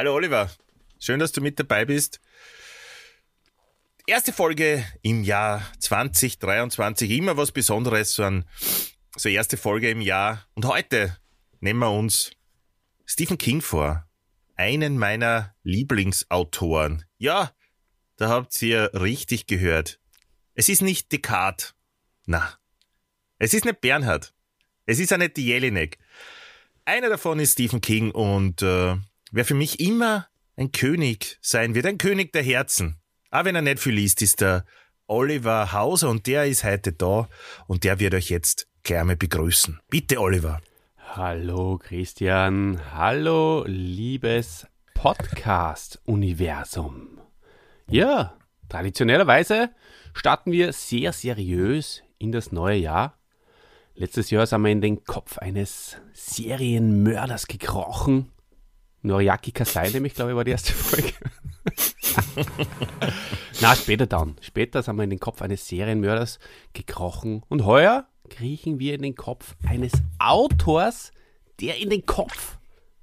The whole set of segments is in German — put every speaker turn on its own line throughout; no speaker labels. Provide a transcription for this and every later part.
Hallo Oliver. Schön, dass du mit dabei bist. Erste Folge im Jahr 2023. Immer was Besonderes, so, ein, so erste Folge im Jahr. Und heute nehmen wir uns Stephen King vor. Einen meiner Lieblingsautoren. Ja, da habt ihr richtig gehört. Es ist nicht Descartes. Na. Es ist nicht Bernhard. Es ist auch nicht die Jelinek. Einer davon ist Stephen King und äh, wer für mich immer ein König sein wird, ein König der Herzen. Auch wenn er nicht viel liest, ist der Oliver Hauser und der ist heute da und der wird euch jetzt mal begrüßen. Bitte, Oliver.
Hallo Christian, hallo liebes Podcast-Universum. Ja, traditionellerweise starten wir sehr seriös in das neue Jahr. Letztes Jahr sind wir in den Kopf eines Serienmörders gekrochen. Noriaki Kasai nämlich, glaube ich, war die erste Folge. Na, später dann. Später sind wir in den Kopf eines Serienmörders gekrochen. Und heuer kriechen wir in den Kopf eines Autors, der in den Kopf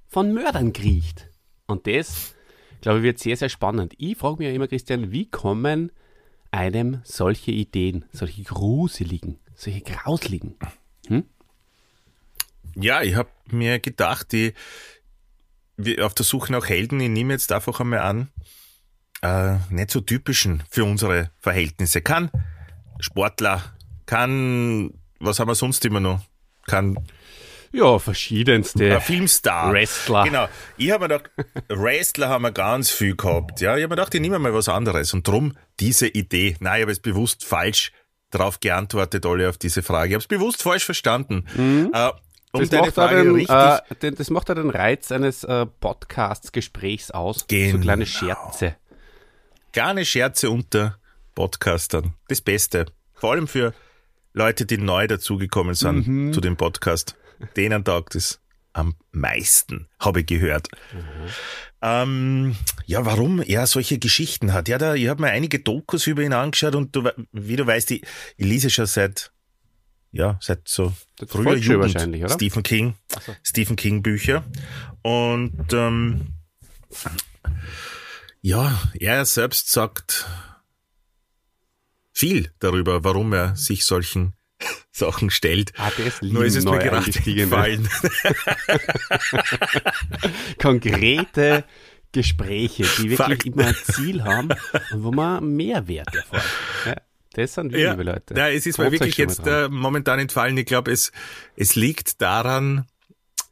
von Mördern kriecht. Und das, glaube ich, wird sehr, sehr spannend. Ich frage mich ja immer, Christian, wie kommen einem solche Ideen, solche gruseligen, solche grausligen? Hm?
Ja, ich habe mir gedacht, die, auf der Suche nach Helden, ich nehme jetzt einfach einmal an, äh, nicht so typischen für unsere Verhältnisse. Kann Sportler, kann, was haben wir sonst immer noch? Kann
ja, verschiedenste.
Ein Filmstar.
Wrestler.
Genau. Ich habe mir gedacht, Wrestler haben wir ganz viel gehabt. Ja, ich habe mir gedacht, ich nehme mal was anderes. Und drum diese Idee. Nein, ich habe es bewusst falsch drauf geantwortet, alle auf diese Frage. Ich habe es bewusst falsch verstanden.
Mhm. Äh, um das, macht den, äh, den, das macht ja den Reiz eines äh, Podcasts-Gesprächs aus. Genau. So kleine Scherze.
Kleine Scherze unter Podcastern. Das Beste. Vor allem für Leute, die neu dazugekommen sind mhm. zu dem Podcast. Denen taugt es am meisten, habe ich gehört. Mhm. Ähm, ja, warum er solche Geschichten hat. Ja, da, ich habe mir einige Dokus über ihn angeschaut und du, wie du weißt, ich, ich lese schon seit, ja, seit so
das früher Jugend wahrscheinlich, oder?
Stephen King, so. Stephen King Bücher. Und ähm, ja, er selbst sagt viel darüber, warum er sich solchen Sachen stellt.
Ah, das
Nur ist es mir gerade gefallen.
Konkrete Gespräche, die wirklich Fakt. immer ein Ziel haben und wo man Mehrwert erfährt. Ja, das sind wir,
ja,
liebe Leute.
Ja, es ist mir wirklich jetzt äh, momentan entfallen. Ich glaube, es, es liegt daran,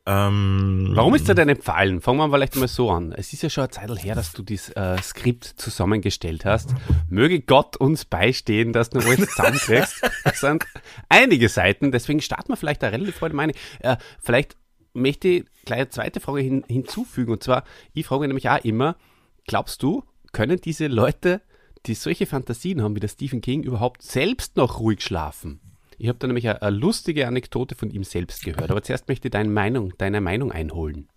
ähm, Warum ist dir denn empfallen? Fangen wir vielleicht mal so an. Es ist ja schon eine Zeit her, dass du dieses äh, Skript zusammengestellt hast. Möge Gott uns beistehen, dass du alles zusammenkriegst. Das sind einige Seiten, deswegen starten wir vielleicht da relativ vor meine. Äh, vielleicht möchte ich gleich eine zweite Frage hin, hinzufügen. Und zwar, ich frage nämlich auch immer, glaubst du, können diese Leute, die solche Fantasien haben wie der Stephen King, überhaupt selbst noch ruhig schlafen? Ich habe da nämlich eine, eine, lustige Anekdote von ihm selbst gehört. Aber zuerst möchte ich deine Meinung, deine Meinung einholen.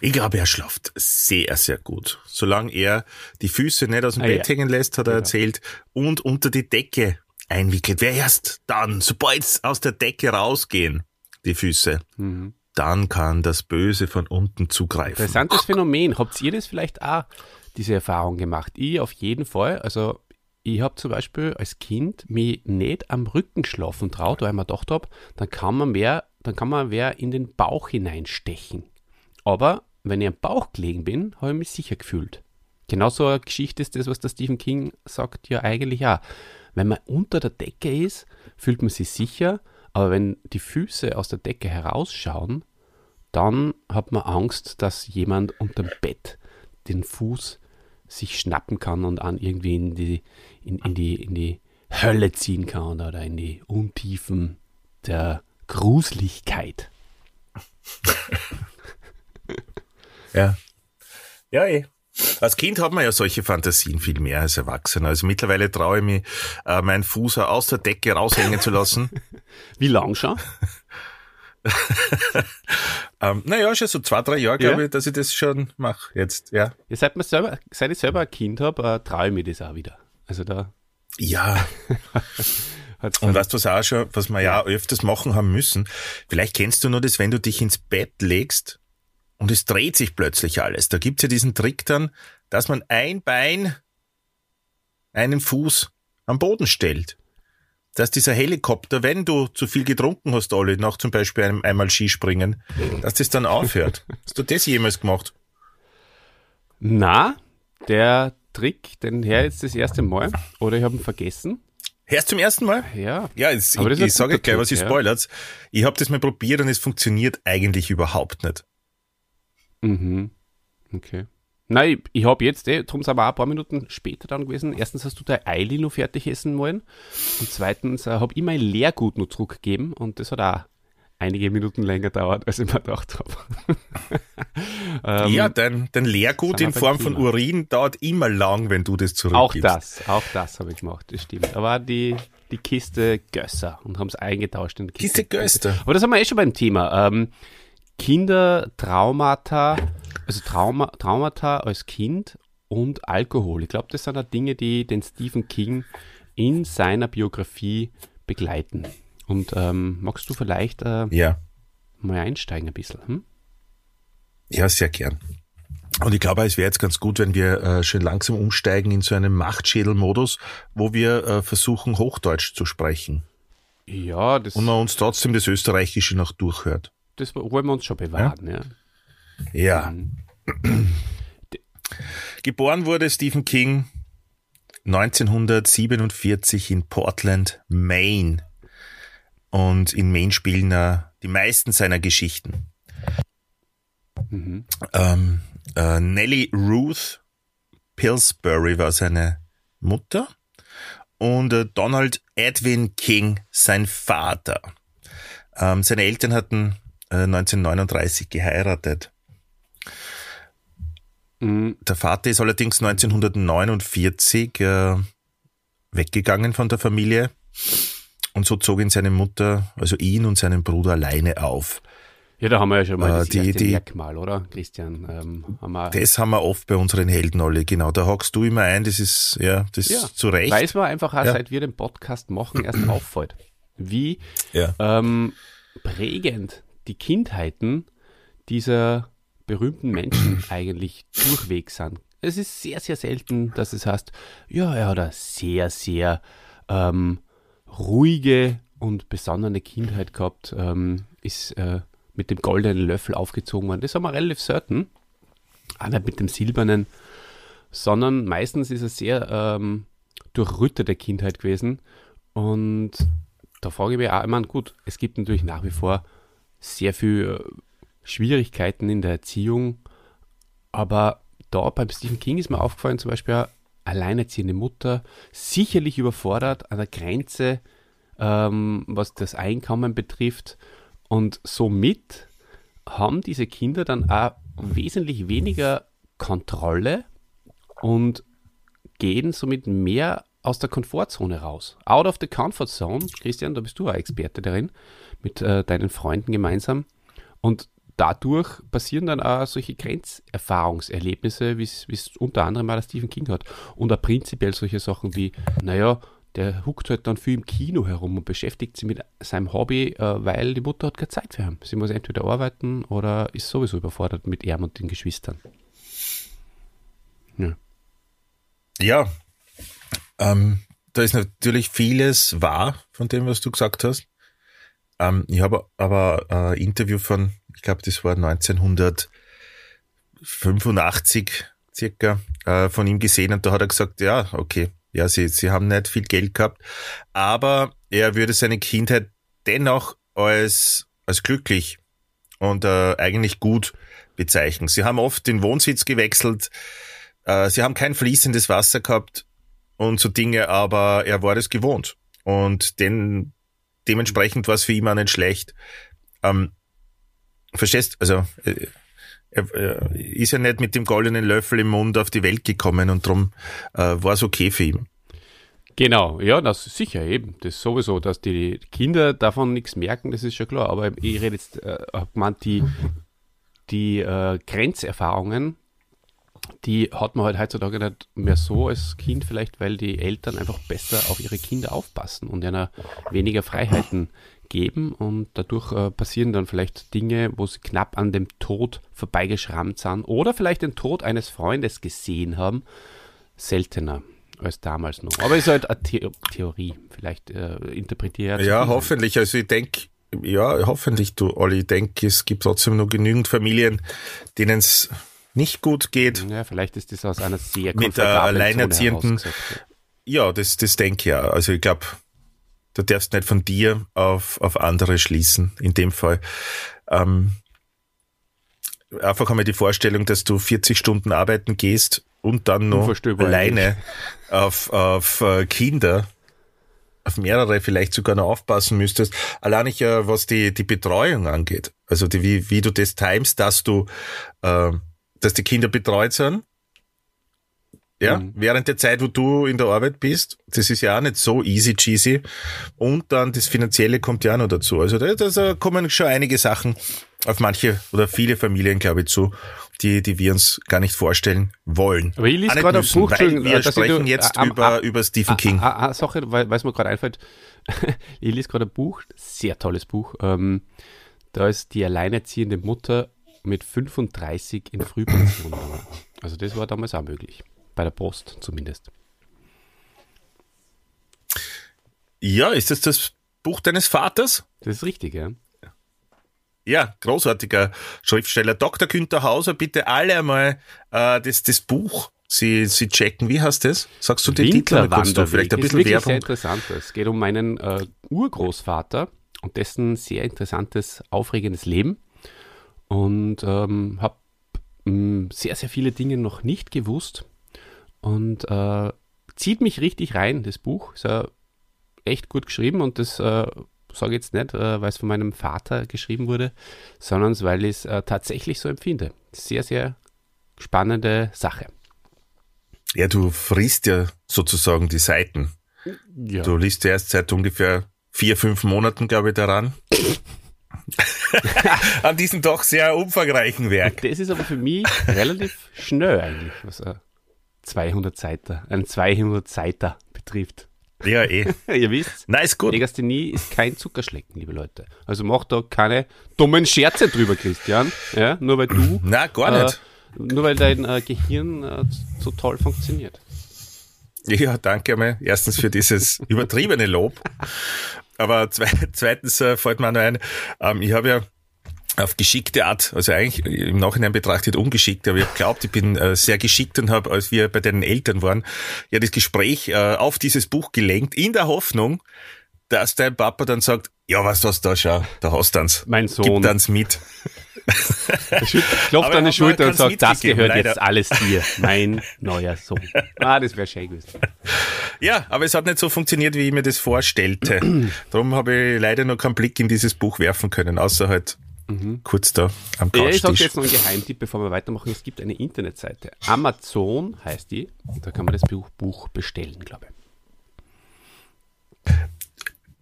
Ich glaube, er schlaft sehr, sehr gut. Solange er die Füße nicht aus dem ah, Bett ja. hängen lässt, hat er genau. erzählt, und unter die Decke einwickelt. Wer erst dann, sobald es aus der Decke rausgehen, die Füße, mhm. dann kann das Böse von unten zugreifen.
Interessantes Phänomen. Habt ihr das vielleicht auch, diese Erfahrung gemacht? Ich auf jeden Fall. Also ich habe zum Beispiel als Kind mich nicht am Rücken schlafen traut, weil ich mir gedacht habe, dann kann man mehr, dann kann man wer in den Bauch hineinstechen. Aber wenn ich am Bauch gelegen bin, habe ich mich sicher gefühlt. Genauso eine Geschichte ist das, was der Stephen King sagt, ja eigentlich auch. Wenn man unter der Decke ist, fühlt man sich sicher, aber wenn die Füße aus der Decke herausschauen, dann hat man Angst, dass jemand unterm Bett den Fuß sich schnappen kann und an irgendwie in die, in, in, die, in die Hölle ziehen kann oder in die Untiefen der Gruseligkeit.
ja. Ja, eh. Als Kind hat man ja solche Fantasien viel mehr als Erwachsener. Also mittlerweile traue ich mich, äh, meinen Fuß aus der Decke raushängen zu lassen.
Wie lang schon?
ähm, naja, schon so zwei, drei Jahre, glaube ja. ich, dass ich das schon mache jetzt, ja.
ja seit, man selber, seit ich selber ein Kind habe, äh, traue ich mir das auch wieder. Also da.
Ja. Und weißt du, was auch schon, was wir ja öfters machen haben müssen? Vielleicht kennst du nur das, wenn du dich ins Bett legst und es dreht sich plötzlich alles. Da gibt's ja diesen Trick dann, dass man ein Bein, einen Fuß am Boden stellt. Dass dieser Helikopter, wenn du zu viel getrunken hast, Olli, nach zum Beispiel einem, einmal Skispringen, dass das dann aufhört. Hast du das jemals gemacht?
Na, der Trick, den her jetzt das erste Mal, oder ich habe ihn vergessen.
Erst zum ersten Mal?
Ja.
Ja, jetzt, ich, ich sage gleich, was ich ja. spoilert. Ich habe das mal probiert und es funktioniert eigentlich überhaupt nicht.
Mhm. Okay. Nein, ich, ich habe jetzt, eh, darum sind wir auch ein paar Minuten später dann gewesen. Erstens hast du dein Eili noch fertig essen wollen. Und zweitens äh, habe ich mein Leergut noch zurückgegeben und das hat auch einige Minuten länger dauert, als ich mir gedacht habe.
ähm, ja, dein, dein Leergut in Form von Urin dauert immer lang, wenn du das zurückgibst.
Auch das, auch das habe ich gemacht, das stimmt. Da war die, die Kiste Gösser und haben es eingetauscht in die
Kiste. Kiste Gösser.
Aber das haben wir eh schon beim Thema. Ähm, Kindertraumata, also Trauma, Traumata als Kind und Alkohol. Ich glaube, das sind auch Dinge, die den Stephen King in seiner Biografie begleiten. Und ähm, magst du vielleicht äh,
ja.
mal einsteigen ein bisschen? Hm?
Ja, sehr gern. Und ich glaube, es wäre jetzt ganz gut, wenn wir äh, schön langsam umsteigen in so einen Machtschädelmodus, wo wir äh, versuchen, Hochdeutsch zu sprechen.
Ja, das.
Und man uns trotzdem das Österreichische noch durchhört.
Das wollen wir uns schon bewahren, ja.
Ja. Ja. Geboren wurde Stephen King 1947 in Portland, Maine und in Maine spielen er die meisten seiner Geschichten. Mhm. Ähm, äh, Nellie Ruth Pillsbury war seine Mutter und äh, Donald Edwin King sein Vater. Ähm, seine Eltern hatten äh, 1939 geheiratet. Mhm. Der Vater ist allerdings 1949 äh, weggegangen von der Familie und so zog ihn seine Mutter, also ihn und seinen Bruder alleine auf.
Ja, da haben wir ja schon mal äh, das die, erste die, Merkmal, oder, Christian? Ähm,
haben wir das haben wir oft bei unseren Helden alle, genau. Da hockst du immer ein, das ist, ja, das ja, zu Recht.
Weiß man einfach auch, ja. seit wir den Podcast machen, erst auffällt, wie ja. ähm, prägend die Kindheiten dieser berühmten Menschen eigentlich durchweg sind. Es ist sehr, sehr selten, dass es heißt, ja, er hat eine sehr, sehr ähm, ruhige und besonnene Kindheit gehabt, ähm, ist äh, mit dem goldenen Löffel aufgezogen worden. Das haben wir relativ selten. Auch nicht mit dem silbernen, sondern meistens ist es sehr ähm, durchrüttete Kindheit gewesen. Und da frage ich mich auch, ich meine, gut, es gibt natürlich nach wie vor sehr viele äh, Schwierigkeiten in der Erziehung, aber da beim Stephen King ist mir aufgefallen, zum Beispiel alleinerziehende Mutter, sicherlich überfordert an der Grenze, ähm, was das Einkommen betrifft. Und somit haben diese Kinder dann auch wesentlich weniger Kontrolle und gehen somit mehr aus der Komfortzone raus. Out of the comfort zone. Christian, da bist du ein Experte darin, mit äh, deinen Freunden gemeinsam. Und dadurch passieren dann auch solche Grenzerfahrungserlebnisse, wie es unter anderem mal der Stephen King hat. Und auch prinzipiell solche Sachen wie, naja, der huckt halt dann viel im Kino herum und beschäftigt sich mit seinem Hobby, äh, weil die Mutter hat keine Zeit für ihn. Sie muss entweder arbeiten oder ist sowieso überfordert mit ihm und den Geschwistern.
Ja. Ja. Ähm, da ist natürlich vieles wahr von dem, was du gesagt hast. Ähm, ich habe aber ein Interview von ich glaube, das war 1985 circa, äh, von ihm gesehen und da hat er gesagt, ja, okay, ja, sie, sie haben nicht viel Geld gehabt, aber er würde seine Kindheit dennoch als, als glücklich und äh, eigentlich gut bezeichnen. Sie haben oft den Wohnsitz gewechselt, äh, sie haben kein fließendes Wasser gehabt und so Dinge, aber er war das gewohnt und den, dementsprechend war es für ihn auch nicht schlecht. Ähm, verstehst, also äh, er, er ist ja nicht mit dem goldenen Löffel im Mund auf die Welt gekommen und darum äh, war es okay für ihn.
Genau, ja, das ist sicher eben. Das ist sowieso, dass die Kinder davon nichts merken, das ist schon klar. Aber ich rede jetzt, äh, man die, die äh, Grenzerfahrungen, die hat man halt heutzutage nicht mehr so als Kind, vielleicht weil die Eltern einfach besser auf ihre Kinder aufpassen und ihnen weniger Freiheiten geben und dadurch äh, passieren dann vielleicht Dinge, wo sie knapp an dem Tod vorbeigeschrammt sind oder vielleicht den Tod eines Freundes gesehen haben, seltener als damals noch. Aber ist halt eine The Theorie, vielleicht äh, interpretiert.
Ja, hoffentlich. Also ich denke, ja, hoffentlich, du Olli, ich denke, es gibt trotzdem noch genügend Familien, denen es nicht gut geht.
Ja, vielleicht ist das aus einer sehr
mit der Alleinerziehenden. Ja, das, das denke ich ja. Also ich glaube, Du darfst nicht von dir auf, auf andere schließen, in dem Fall. Ähm, einfach einmal die Vorstellung, dass du 40 Stunden arbeiten gehst und dann noch alleine auf, auf äh, Kinder, auf mehrere vielleicht sogar noch aufpassen müsstest. Allein nicht, äh, was die, die Betreuung angeht. Also die, wie, wie du das timest, dass du, äh, dass die Kinder betreut sind ja, mhm. während der Zeit, wo du in der Arbeit bist, das ist ja auch nicht so easy cheesy. Und dann das Finanzielle kommt ja auch noch dazu. Also da, da kommen schon einige Sachen auf manche oder viele Familien, glaube ich, zu, die, die wir uns gar nicht vorstellen wollen.
Aber ich lese gerade ein Buch,
weil wir sprechen du, jetzt äh, über, äh, über Stephen King.
Eine äh, Sache, weil es mir gerade einfällt, ich lese gerade ein Buch, sehr tolles Buch. Ähm, da ist die alleinerziehende Mutter mit 35 in Frühpension. Also das war damals auch möglich. Bei der Post zumindest.
Ja, ist das das Buch deines Vaters?
Das ist richtig, ja.
Ja, großartiger Schriftsteller. Dr. Günther Hauser, bitte alle einmal äh, das, das Buch Sie, Sie checken. Wie heißt das? Sagst du den Titel
kurz da? Vielleicht ein bisschen ist Werbung. sehr interessant. Es geht um meinen äh, Urgroßvater und dessen sehr interessantes, aufregendes Leben. Und ähm, habe mm, sehr, sehr viele Dinge noch nicht gewusst und äh, zieht mich richtig rein, das Buch. Ist ja echt gut geschrieben und das äh, sage ich jetzt nicht, äh, weil es von meinem Vater geschrieben wurde, sondern weil ich es äh, tatsächlich so empfinde. Sehr, sehr spannende Sache.
Ja, du frisst ja sozusagen die Seiten. Ja. Du liest ja erst seit ungefähr vier, fünf Monaten, glaube ich, daran. An diesem doch sehr umfangreichen Werk.
Das ist aber für mich relativ schnell eigentlich, was er 200 Seiter, ein 200 Seiter betrifft.
Ja, eh.
Ihr wisst,
nice, gut.
Legasthenie ist kein Zuckerschlecken, liebe Leute. Also mach da keine dummen Scherze drüber, Christian. Ja, nur weil du.
Na, gar nicht.
Äh, nur weil dein äh, Gehirn äh, so toll funktioniert.
Ja, danke einmal. Erstens für dieses übertriebene Lob. Aber zweitens äh, fällt mir noch ein, ähm, ich habe ja auf geschickte Art, also eigentlich im Nachhinein betrachtet ungeschickt, aber ich habe glaubt, ich bin äh, sehr geschickt und habe, als wir bei deinen Eltern waren, ja das Gespräch äh, auf dieses Buch gelenkt, in der Hoffnung, dass dein Papa dann sagt, ja, was hast du da, schau, da hast du uns.
Mein Sohn.
Gib uns mit.
klopft an die Schulter und sagt, das gehört leider. jetzt alles dir, mein neuer Sohn. Ah, das wäre schön gewesen.
Ja, aber es hat nicht so funktioniert, wie ich mir das vorstellte. Darum habe ich leider noch keinen Blick in dieses Buch werfen können, außer halt Mhm. Kurz da am Couchtisch. Ja,
ich sage jetzt noch einen Geheimtipp, bevor wir weitermachen. Es gibt eine Internetseite. Amazon heißt die. Da kann man das Buch bestellen, glaube ich.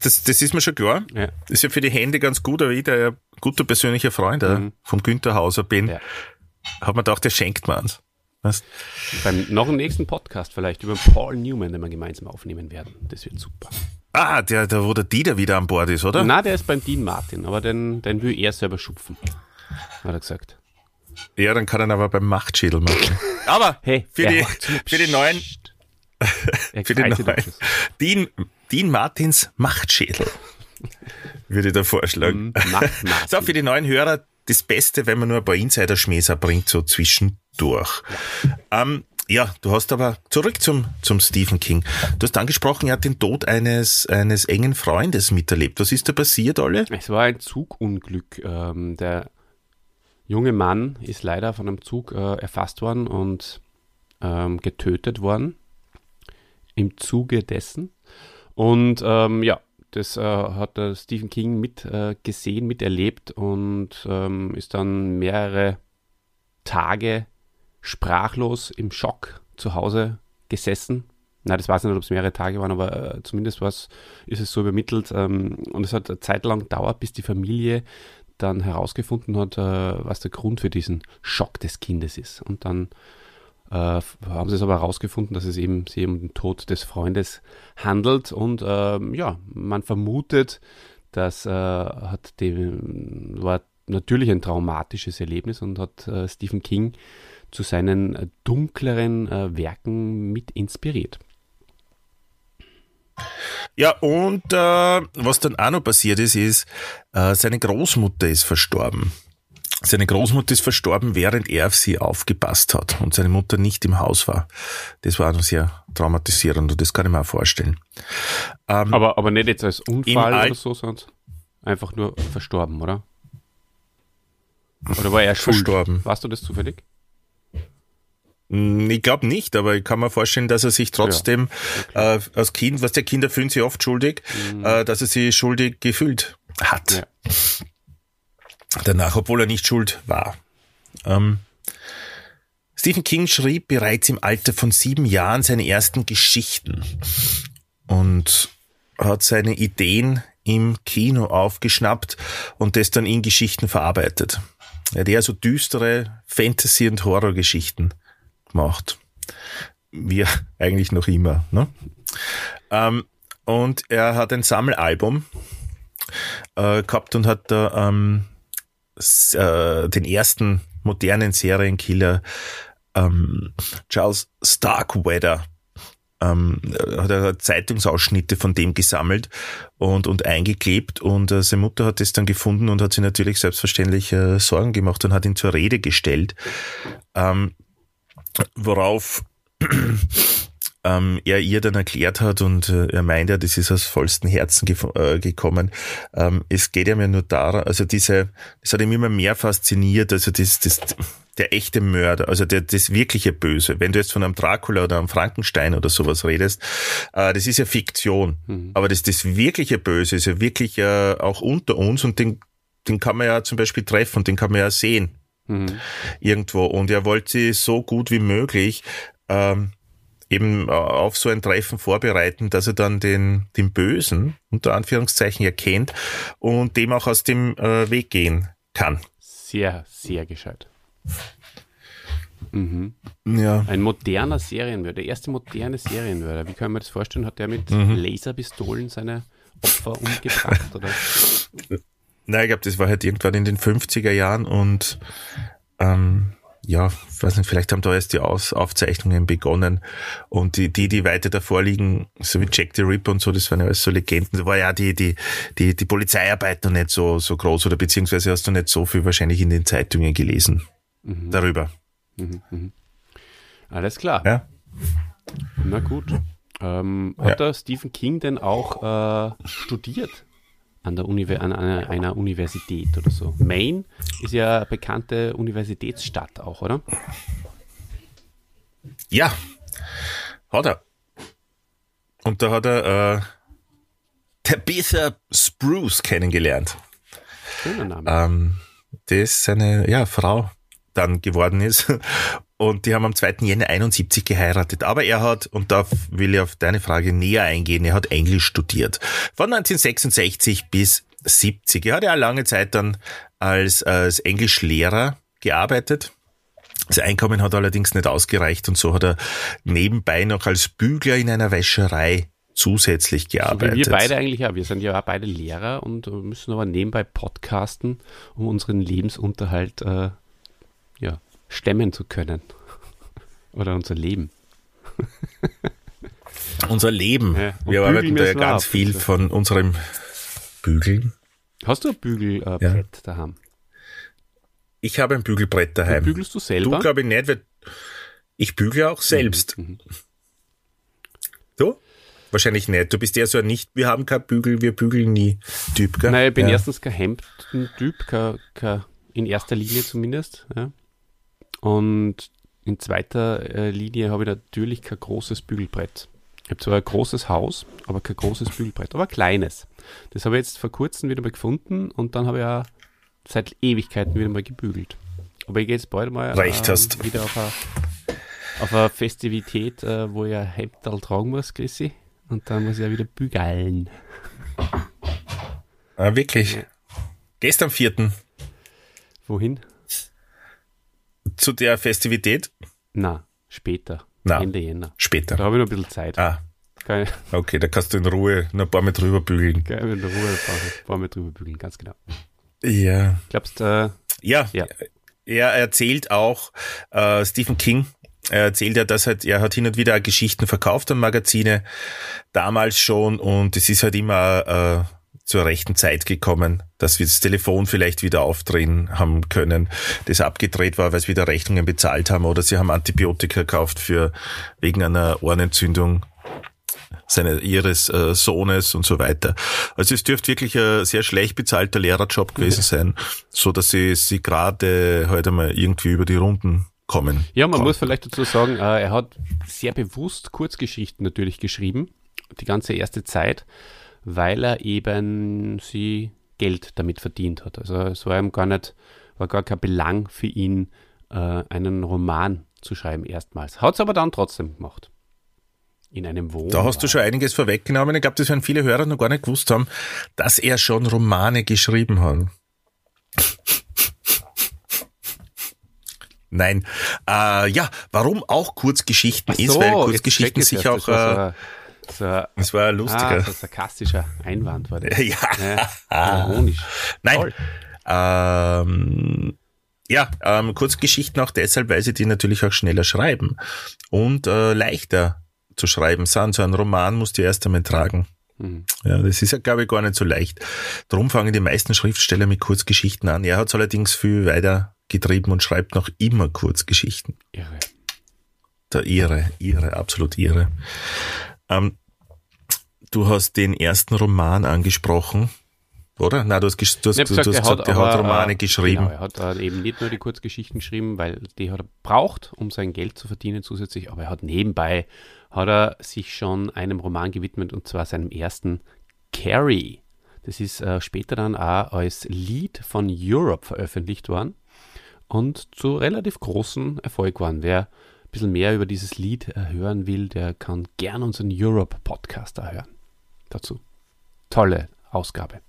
Das, das ist mir schon klar. Ja. Das ist ja für die Hände ganz gut, aber ich, der ja guter persönlicher Freund mhm. von Günther Hauser bin, ja. hat man gedacht, der schenkt mir eins.
Was? Beim noch nächsten Podcast vielleicht über Paul Newman, den wir gemeinsam aufnehmen werden. Das wird super.
Ah, der, der, wo der Dieter wieder an Bord ist, oder?
Na, der ist beim Dean Martin, aber den, den will er selber schupfen, hat er gesagt.
Ja, dann kann er ihn aber beim Machtschädel machen. aber hey, für, die, für die neuen, für die neuen, Dean, Dean Martins Machtschädel, würde ich da vorschlagen. Mm, so, für die neuen Hörer, das Beste, wenn man nur ein paar Insider-Schmähs bringt, so zwischendurch. Ja. Ähm, ja, du hast aber zurück zum, zum Stephen King. Du hast angesprochen, er hat den Tod eines, eines engen Freundes miterlebt. Was ist da passiert, Olle?
Es war ein Zugunglück. Ähm, der junge Mann ist leider von einem Zug äh, erfasst worden und ähm, getötet worden. Im Zuge dessen. Und ähm, ja, das äh, hat der Stephen King mit äh, gesehen, miterlebt und ähm, ist dann mehrere Tage sprachlos im Schock zu Hause gesessen Nein, das weiß ich nicht, ob es mehrere Tage waren, aber äh, zumindest was ist es so übermittelt. Ähm, und es hat eine Zeit lang gedauert, bis die Familie dann herausgefunden hat, äh, was der Grund für diesen Schock des Kindes ist. Und dann äh, haben sie es aber herausgefunden, dass es eben sich um den Tod des Freundes handelt. Und ähm, ja, man vermutet, das äh, hat dem, war natürlich ein traumatisches Erlebnis und hat äh, Stephen King zu seinen dunkleren äh, Werken mit inspiriert.
Ja, und äh, was dann auch noch passiert ist, ist, äh, seine Großmutter ist verstorben. Seine Großmutter ist verstorben, während er auf sie aufgepasst hat und seine Mutter nicht im Haus war. Das war auch noch sehr traumatisierend und das kann ich mir auch vorstellen.
Ähm, aber, aber nicht jetzt als Unfall oder so, sondern einfach nur verstorben, oder? Oder war er schuld? Verstorben. Warst du das zufällig?
Hm, ich glaube nicht, aber ich kann mir vorstellen, dass er sich trotzdem ja. äh, als Kind, was der Kinder fühlen sich oft schuldig, mhm. äh, dass er sich schuldig gefühlt hat. Ja. Danach, obwohl er nicht schuld war. Ähm, Stephen King schrieb bereits im Alter von sieben Jahren seine ersten Geschichten und hat seine Ideen im Kino aufgeschnappt und das dann in Geschichten verarbeitet. Er hat eher so düstere Fantasy- und Horrorgeschichten gemacht. Wir eigentlich noch immer. Ne? Ähm, und er hat ein Sammelalbum äh, gehabt und hat da ähm, äh, den ersten modernen Serienkiller ähm, Charles Starkweather ähm, hat er Zeitungsausschnitte von dem gesammelt und, und eingeklebt und äh, seine Mutter hat es dann gefunden und hat sich natürlich selbstverständlich äh, Sorgen gemacht und hat ihn zur Rede gestellt. Ähm, worauf ähm, er ihr dann erklärt hat und äh, er meint ja, das ist aus vollstem Herzen ge äh, gekommen. Ähm, es geht ja mir nur darum, also diese, das hat ihm immer mehr fasziniert, also das, das, der echte Mörder, also der, das wirkliche Böse. Wenn du jetzt von einem Dracula oder einem Frankenstein oder sowas redest, äh, das ist ja Fiktion. Mhm. Aber das, das wirkliche Böse ist ja wirklich äh, auch unter uns und den, den kann man ja zum Beispiel treffen und den kann man ja sehen mhm. irgendwo. Und er wollte sie so gut wie möglich ähm, eben äh, auf so ein Treffen vorbereiten, dass er dann den, den Bösen, unter Anführungszeichen, erkennt und dem auch aus dem äh, Weg gehen kann.
Sehr, sehr gescheit. Mhm. Ja. Ein moderner Serienmörder, der erste moderne Serienmörder. Wie kann man das vorstellen? Hat der mit mhm. Laserpistolen seine Opfer umgebracht? Oder?
Nein, ich glaube, das war halt irgendwann in den 50er Jahren und ähm, ja, weiß nicht, vielleicht haben da erst die Aus Aufzeichnungen begonnen und die, die, die weiter davor liegen, so wie Jack the Ripper und so, das waren ja alles so Legenden. Da war ja die, die, die, die Polizeiarbeit noch nicht so, so groß oder beziehungsweise hast du nicht so viel wahrscheinlich in den Zeitungen gelesen mhm. darüber. Mhm,
mhm. Alles klar.
Ja.
Na gut. Ähm, hat ja. der Stephen King denn auch äh, studiert? An, der Uni an einer, einer Universität oder so. Maine ist ja eine bekannte Universitätsstadt auch, oder?
Ja, hat er. Und da hat er äh, Tabitha Spruce kennengelernt. Schöner Name. Ähm, das seine ja, Frau dann geworden ist. Und die haben am 2. Jänner 71 geheiratet. Aber er hat, und da will ich auf deine Frage näher eingehen, er hat Englisch studiert. Von 1966 bis 70. Er hat ja lange Zeit dann als, als Englischlehrer gearbeitet. Das Einkommen hat allerdings nicht ausgereicht und so hat er nebenbei noch als Bügler in einer Wäscherei zusätzlich gearbeitet.
So wir beide eigentlich ja. Wir sind ja beide Lehrer und müssen aber nebenbei podcasten, um unseren Lebensunterhalt äh, stemmen zu können. Oder unser Leben.
unser Leben. Ja, wir arbeiten da ja ganz ab, viel von unserem Bügeln.
Hast du ein Bügelbrett ja. daheim?
Ich habe ein Bügelbrett daheim. Und
bügelst du selber?
Du glaube ich nicht, weil ich bügle auch selbst. Mhm. mhm. Du? Wahrscheinlich nicht. Du bist ja so ein nicht, wir haben kein Bügel, wir bügeln nie Typ,
gell? Nein, ich bin ja. erstens kein Hemden-Typ, in erster Linie zumindest. Ja. Und in zweiter äh, Linie habe ich natürlich kein großes Bügelbrett. Ich habe zwar ein großes Haus, aber kein großes Bügelbrett, aber ein kleines. Das habe ich jetzt vor kurzem wieder mal gefunden und dann habe ich ja seit Ewigkeiten wieder mal gebügelt. Aber ich gehe jetzt bald mal
Reicht ähm, hast.
wieder auf ein auf eine Festivität, äh, wo er Hemdal tragen muss, Chrissy. Und dann muss er wieder bügeln.
Ah, wirklich? Ja. Gestern vierten.
Wohin?
Zu der Festivität?
Na, später.
Na,
Ende Jänner.
Später.
Da habe ich noch ein bisschen Zeit.
Ah. Okay, da kannst du in Ruhe noch ein paar Mal drüber bügeln.
Kann in Ruhe ein paar Mal drüber bügeln, ganz genau.
Ja.
Glaubst du? Äh,
ja. ja. Er erzählt auch, äh, Stephen King, er erzählt ja, dass halt, er hat hin und wieder Geschichten verkauft an Magazine, damals schon, und es ist halt immer äh, zur rechten Zeit gekommen, dass wir das Telefon vielleicht wieder aufdrehen haben können, das abgedreht war, weil sie wieder Rechnungen bezahlt haben oder sie haben Antibiotika gekauft für wegen einer Ohrenentzündung seine, ihres äh, Sohnes und so weiter. Also es dürfte wirklich ein sehr schlecht bezahlter Lehrerjob gewesen sein, so dass sie, sie gerade heute mal irgendwie über die Runden kommen.
Ja, man konnten. muss vielleicht dazu sagen, äh, er hat sehr bewusst Kurzgeschichten natürlich geschrieben, die ganze erste Zeit, weil er eben sie Geld damit verdient hat. Also es war ihm gar nicht, war gar kein Belang für ihn, äh, einen Roman zu schreiben erstmals. Hat es aber dann trotzdem gemacht in einem Wohnwagen.
Da hast du schon einiges vorweggenommen. Ich glaube, das werden viele Hörer noch gar nicht gewusst haben, dass er schon Romane geschrieben hat. Nein. Äh, ja, warum auch Kurzgeschichten so, ist, weil Kurzgeschichten sich auch. Äh, so, so, das war ein lustiger. Ah, so
ein sarkastischer Einwand war das.
ja. ja ironisch. Nein. Ähm, ja, ähm, Kurzgeschichten auch deshalb, weil sie die natürlich auch schneller schreiben und äh, leichter zu schreiben sind. So ein Roman musst du erst einmal tragen. Mhm. Ja, das ist ja, glaube ich, gar nicht so leicht. Darum fangen die meisten Schriftsteller mit Kurzgeschichten an. Er hat es allerdings viel weiter getrieben und schreibt noch immer Kurzgeschichten.
Irre.
Der Irre, Irre, absolut Irre. Ähm, du hast den ersten Roman angesprochen, oder? Nein, du hast, du hast, du hast gesagt, er, hat, hat Romane geschrieben. Genau,
er hat äh, eben nicht nur die Kurzgeschichten geschrieben, weil die hat er braucht, um sein Geld zu verdienen zusätzlich, aber er hat nebenbei hat er sich schon einem Roman gewidmet und zwar seinem ersten Carrie. Das ist äh, später dann auch als Lied von Europe veröffentlicht worden und zu relativ großen Erfolg geworden. Wer ein bisschen mehr über dieses Lied äh, hören will, der kann gern unseren Europe-Podcast hören. Dazu. Tolle Ausgabe.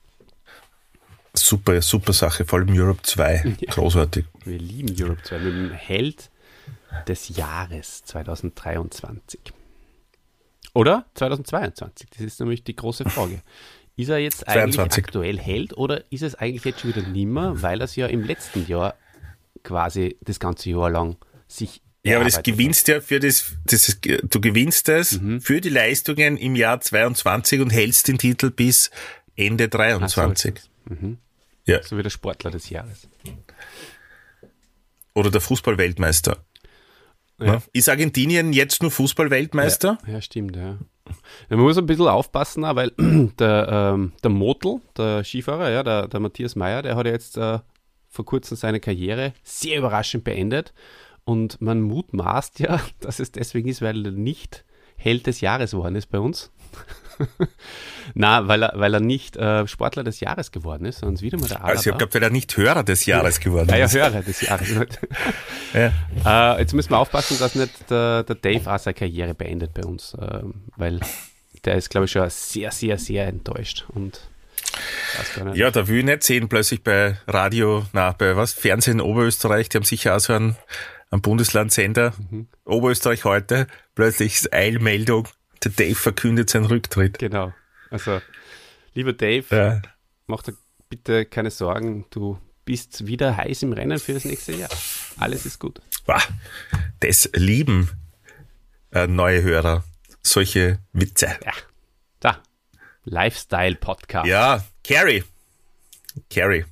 Super, super Sache, vor allem Europe 2. Ja. Großartig.
Wir lieben Europe 2 mit dem Held des Jahres 2023. Oder 2022? Das ist nämlich die große Frage. Ist er jetzt eigentlich 22. aktuell Held oder ist es eigentlich jetzt schon wieder nimmer, weil er es ja im letzten Jahr quasi das ganze Jahr lang sich
ja, aber das gewinnst ja für das, das ist, du gewinnst es mhm. für die Leistungen im Jahr 22 und hältst den Titel bis Ende 23.
So, mhm. ja. so wie der Sportler des Jahres.
Oder der Fußballweltmeister. Ja. Ist Argentinien jetzt nur Fußballweltmeister?
Ja, ja, stimmt, ja. Man muss ein bisschen aufpassen, weil der, ähm, der Motel, der Skifahrer, ja, der, der Matthias Meyer, der hat ja jetzt äh, vor kurzem seine Karriere sehr überraschend beendet. Und man mutmaßt ja, dass es deswegen ist, weil er nicht Held des Jahres geworden ist bei uns. Na, weil er, weil er nicht äh, Sportler des Jahres geworden ist, sondern wieder mal der
Alaba. Also ich glaube, weil er nicht Hörer des Jahres geworden
ist. Ja, ja, Hörer des Jahres. ja. äh, jetzt müssen wir aufpassen, dass nicht der, der Dave auch seine Karriere beendet bei uns, äh, weil der ist, glaube ich, schon sehr, sehr, sehr enttäuscht und
ja, da will ich nicht sehen, plötzlich bei Radio, na, bei was? Fernsehen Oberösterreich, die haben sicher auch so einen, einen Bundeslandsender, mhm. Oberösterreich heute, plötzlich Eilmeldung, der Dave verkündet seinen Rücktritt.
Genau. Also, lieber Dave, ja. mach dir bitte keine Sorgen, du bist wieder heiß im Rennen für das nächste Jahr. Alles ist gut.
Das lieben äh, neue Hörer, solche Witze.
Ja. Da. Lifestyle-Podcast.
Ja, Carrie. Carrie.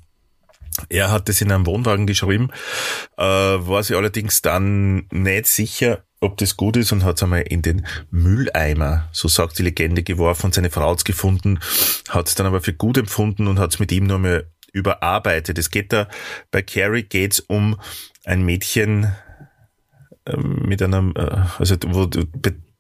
Er hat das in einem Wohnwagen geschrieben, äh, war sich allerdings dann nicht sicher, ob das gut ist und hat es einmal in den Mülleimer, so sagt die Legende, geworfen und seine Frau hat es gefunden, hat es dann aber für gut empfunden und hat es mit ihm mehr überarbeitet. Es geht da, bei Carrie geht's um ein Mädchen äh, mit einem, äh, also wo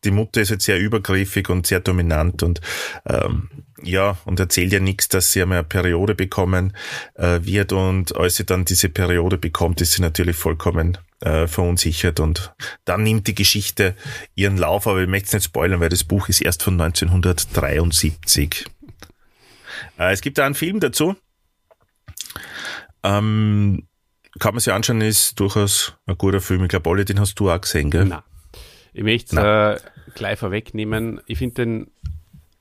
die Mutter ist halt sehr übergriffig und sehr dominant und ähm, ja, und erzählt ja nichts, dass sie einmal eine Periode bekommen äh, wird und als sie dann diese Periode bekommt, ist sie natürlich vollkommen äh, verunsichert und dann nimmt die Geschichte ihren Lauf, aber ich möchte es nicht spoilern, weil das Buch ist erst von 1973. Äh, es gibt da einen Film dazu. Ähm, kann man sich anschauen, ist durchaus ein guter Film. Ich glaube, alle, den hast du auch gesehen, gell?
Nein. Ich möchte es äh, gleich vorwegnehmen. Ich finde den,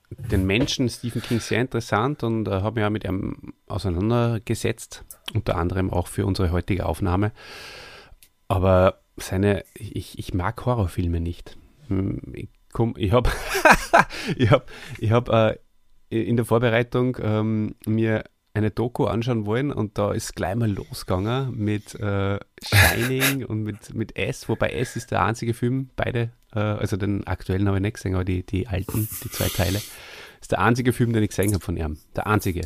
den Menschen Stephen King sehr interessant und äh, habe mich auch mit ihm auseinandergesetzt, unter anderem auch für unsere heutige Aufnahme. Aber seine, ich, ich mag Horrorfilme nicht. Hm, ich, ich habe ich hab, ich hab, äh, in der Vorbereitung ähm, mir eine Doku anschauen wollen und da ist gleich mal losgegangen mit äh, Shining und mit, mit S, wobei S ist der einzige Film, beide, äh, also den aktuellen habe ich nicht gesehen, aber die, die alten, die zwei Teile, ist der einzige Film, den ich gesehen habe von ihm. Der einzige.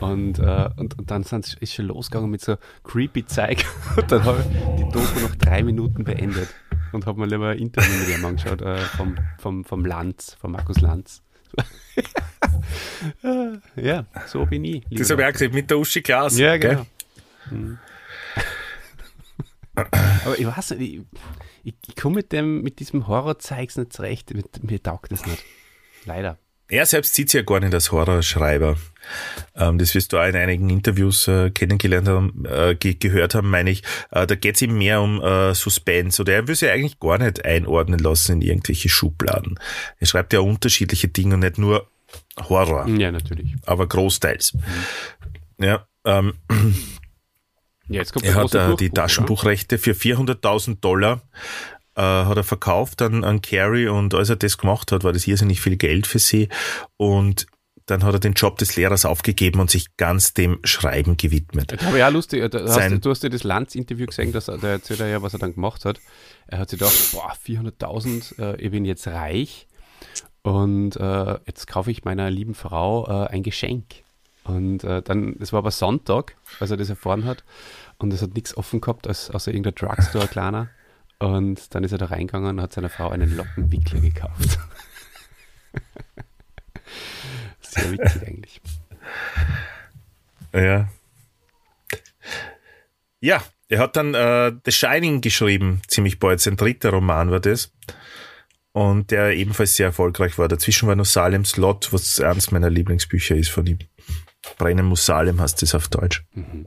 Und, äh, und, und dann sind, ist schon losgegangen mit so creepy Zeug und dann habe ich die Doku noch drei Minuten beendet und habe mir lieber ein Interview mit ihm angeschaut äh, vom, vom, vom Lanz, von Markus Lanz. ja, so bin ich.
Das habe ich auch gesehen, mit der Uschi Klaas.
Ja, genau. Hm. Aber ich weiß nicht, ich, ich, komme mit, mit diesem Horrorzeugs nicht zurecht. Mir, mir taugt das nicht. Leider.
Er selbst sieht sich ja gar nicht als Horrorschreiber. Ähm, das wirst du auch in einigen Interviews äh, kennengelernt haben, äh, ge gehört haben, meine ich. Äh, da geht es ihm mehr um Suspense oder er will sich eigentlich gar nicht einordnen lassen in irgendwelche Schubladen. Er schreibt ja unterschiedliche Dinge und nicht nur Horror.
Ja, natürlich.
Aber großteils. Mhm. Ja, ähm,
ja, jetzt kommt
er hat äh, die Taschenbuchrechte für 400.000 Dollar äh, hat er verkauft an, an Carrie und als er das gemacht hat, war das irrsinnig viel Geld für sie und dann hat er den Job des Lehrers aufgegeben und sich ganz dem Schreiben gewidmet.
Das habe ich auch lustig. Du hast, du hast ja das Lanz-Interview gesehen, dass er, da erzählt er ja, was er dann gemacht hat. Er hat sich gedacht, boah, 400.000, äh, ich bin jetzt reich und äh, jetzt kaufe ich meiner lieben Frau äh, ein Geschenk. Und äh, dann, das war aber Sonntag, als er das erfahren hat und es hat nichts offen gehabt, als, außer irgendein Drugstore kleiner. Und dann ist er da reingegangen und hat seiner Frau einen Lockenwickler gekauft. Sehr witzig eigentlich.
Ja. Ja, er hat dann äh, The Shining geschrieben, ziemlich bald. Sein dritter Roman war das. Und der ebenfalls sehr erfolgreich war. Dazwischen war noch Salem's Lot, was eines meiner Lieblingsbücher ist von ihm. Brennen muss Salem heißt das auf Deutsch. Mhm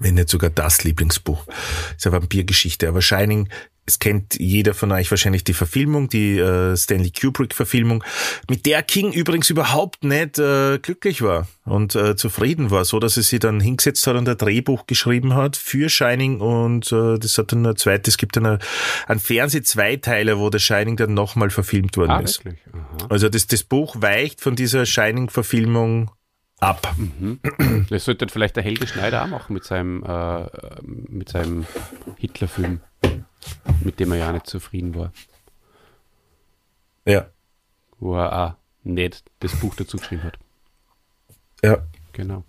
wenn nicht sogar das Lieblingsbuch. Das ist eine Vampirgeschichte. Aber Shining, es kennt jeder von euch wahrscheinlich die Verfilmung, die äh, Stanley Kubrick-Verfilmung, mit der King übrigens überhaupt nicht äh, glücklich war und äh, zufrieden war, so dass er sie dann hingesetzt hat und ein Drehbuch geschrieben hat für Shining und äh, das hat dann ein zweites, es gibt dann ein Fernseh-Zweiteiler, wo der Shining dann nochmal verfilmt worden ah, ist. Also das, das Buch weicht von dieser Shining-Verfilmung ab.
Mhm. Das sollte vielleicht der Helge Schneider auch machen mit seinem, äh, mit seinem Hitler-Film, mit dem er ja nicht zufrieden war.
Ja.
Wo er auch nicht das Buch dazu geschrieben hat.
Ja.
Genau.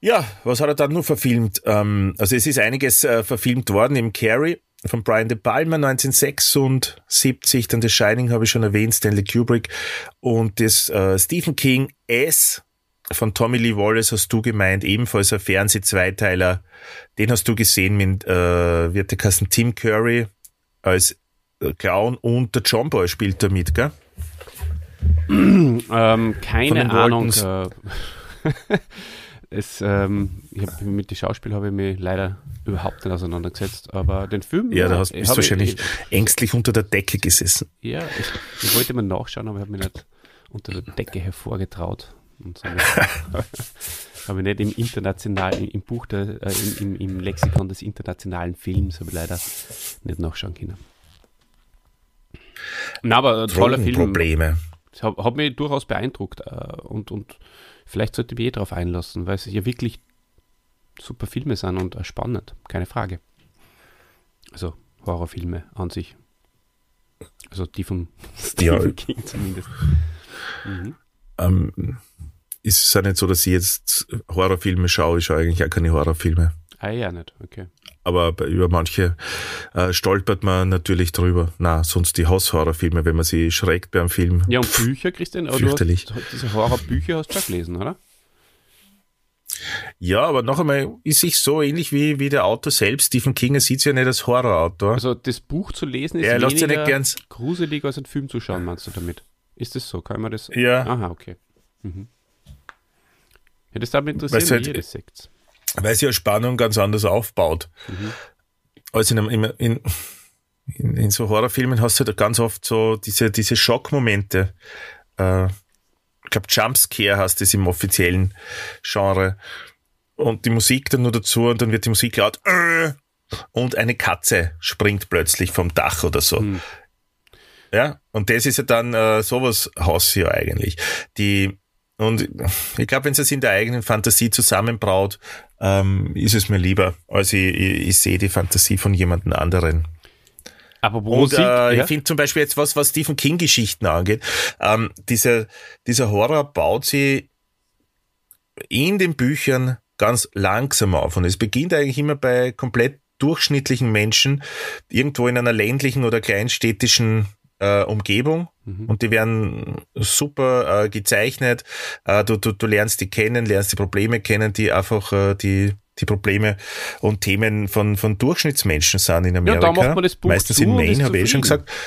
Ja, was hat er dann nur verfilmt? Ähm, also es ist einiges äh, verfilmt worden im Carrie von Brian De Palma 1976, dann The Shining habe ich schon erwähnt, Stanley Kubrick und das äh, Stephen King S von Tommy Lee Wallace hast du gemeint, ebenfalls ein Fernseh-Zweiteiler. Den hast du gesehen mit äh, wird der Kassen Tim Curry als äh, Clown und der John Boy spielt da mit, gell?
ähm, keine Ahnung. Äh, es, ähm, ich hab, mit den Schauspiel habe ich mich leider überhaupt nicht auseinandergesetzt, aber den Film.
Ja, da hast, bist du wahrscheinlich ich, ängstlich unter der Decke gesessen.
Ja, ich, ich wollte mal nachschauen, aber ich habe mich nicht unter der Decke hervorgetraut. Und so habe ich nicht im internationalen, im Buch, der, äh, im, im, Lexikon des internationalen Films, habe ich leider nicht nachschauen können. Na, aber toller Film.
Probleme.
Hat, hat mich durchaus beeindruckt äh, und, und vielleicht sollte ich mich eh darauf einlassen, weil es ja wirklich super Filme sind und spannend, keine Frage. Also Horrorfilme an sich. Also die von Stephen ja. King zumindest.
Mhm. Ähm, ist es ja nicht so, dass ich jetzt Horrorfilme schaue, ich schaue eigentlich auch keine Horrorfilme.
Ah ja, nicht, okay.
aber über manche äh, stolpert man natürlich drüber. Na, sonst die Hausshorrorfilme, wenn man sie schreckt beim Film.
Ja, und Bücher, Christian, aber
fürchterlich.
du hast, diese Horrorbücher hast du schon gelesen, oder?
Ja, aber noch einmal ist sich so ähnlich wie, wie der Autor selbst. Stephen King sieht ja nicht als Horrorautor.
Also das Buch zu lesen ist
er ja
weniger
nicht ganz.
gruselig als ein Film zu schauen, meinst du damit? Ist das so? Kann man das?
Ja,
Aha, okay. Mhm. Ja, das darf mich interessieren, wie
halt-
ihr das seht.
weil sie ja Spannung ganz anders aufbaut.
Mhm.
Als in, einem, in, in, in, so Horrorfilmen hast du halt ganz oft so diese, diese Schockmomente. Äh, ich glaube, Jumpscare heißt es im offiziellen Genre. Und die Musik dann nur dazu und dann wird die Musik laut äh, und eine Katze springt plötzlich vom Dach oder so.
Hm.
Ja, und das ist ja dann äh, sowas hast du ja eigentlich. Die und ich glaube, wenn sie es in der eigenen Fantasie zusammenbraut, ähm, ist es mir lieber, als ich, ich, ich sehe die Fantasie von jemandem anderen.
Aber wo
Und
Musik,
äh,
ja?
ich finde zum Beispiel jetzt was, was Stephen King Geschichten angeht, ähm, dieser, dieser Horror baut sie in den Büchern ganz langsam auf. Und es beginnt eigentlich immer bei komplett durchschnittlichen Menschen, irgendwo in einer ländlichen oder kleinstädtischen äh, Umgebung.
Mhm.
Und die werden super äh, gezeichnet. Äh, du, du, du lernst die kennen, lernst die Probleme kennen, die einfach äh, die, die Probleme und Themen von, von Durchschnittsmenschen sind in Amerika.
da macht man das Buch
Meistens in Maine, habe ich eh schon gesagt.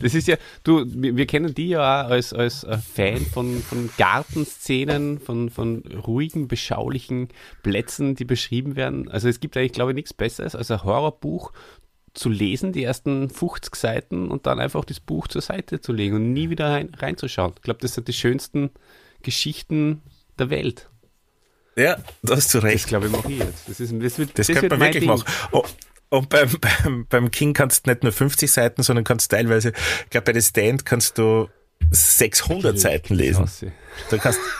Das ist ja, du, wir, kennen die ja auch als, als Fan von, von Gartenszenen, von, von ruhigen, beschaulichen Plätzen, die beschrieben werden. Also es gibt eigentlich, glaube ich, nichts Besseres als ein Horrorbuch zu lesen, die ersten 50 Seiten und dann einfach das Buch zur Seite zu legen und nie wieder rein, reinzuschauen. Ich glaube, das sind die schönsten Geschichten der Welt.
Ja, da hast du
Das
recht.
glaube ich mache ich jetzt. Das, ist, das, wird,
Das,
das
könnte man wirklich
Ding.
machen. Oh, und beim, beim, beim King kannst du nicht nur 50 Seiten, sondern kannst teilweise, ich glaube, bei The Stand kannst du 600 Seiten lesen.
Das.
Da kannst,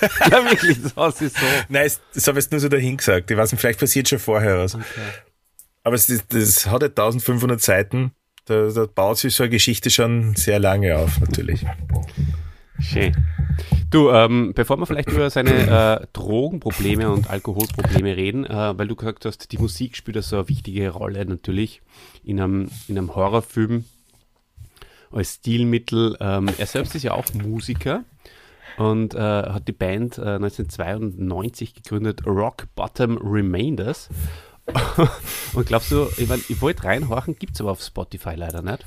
Ja, wirklich, das aussieht so.
nein, das- das habe ich jetzt nur so dahin gesagt. Ich weiß nicht, vielleicht passiert schon vorher was. Aber es ist, das hat halt 1500 Seiten. Da, da baut sich so eine Geschichte schon sehr lange auf, natürlich.
Schön. Du, ähm, bevor wir vielleicht über seine äh, Drogenprobleme und Alkoholprobleme reden, äh, weil du gesagt hast, die Musik spielt da so eine wichtige Rolle natürlich in einem, in einem Horrorfilm als Stilmittel. Ähm, er selbst ist ja auch Musiker und äh, hat die Band äh, 1992 gegründet, Rock Bottom Remainders. und glaubst du, ich, mein, ich wollte reinhorchen, gibt es aber auf Spotify leider nicht.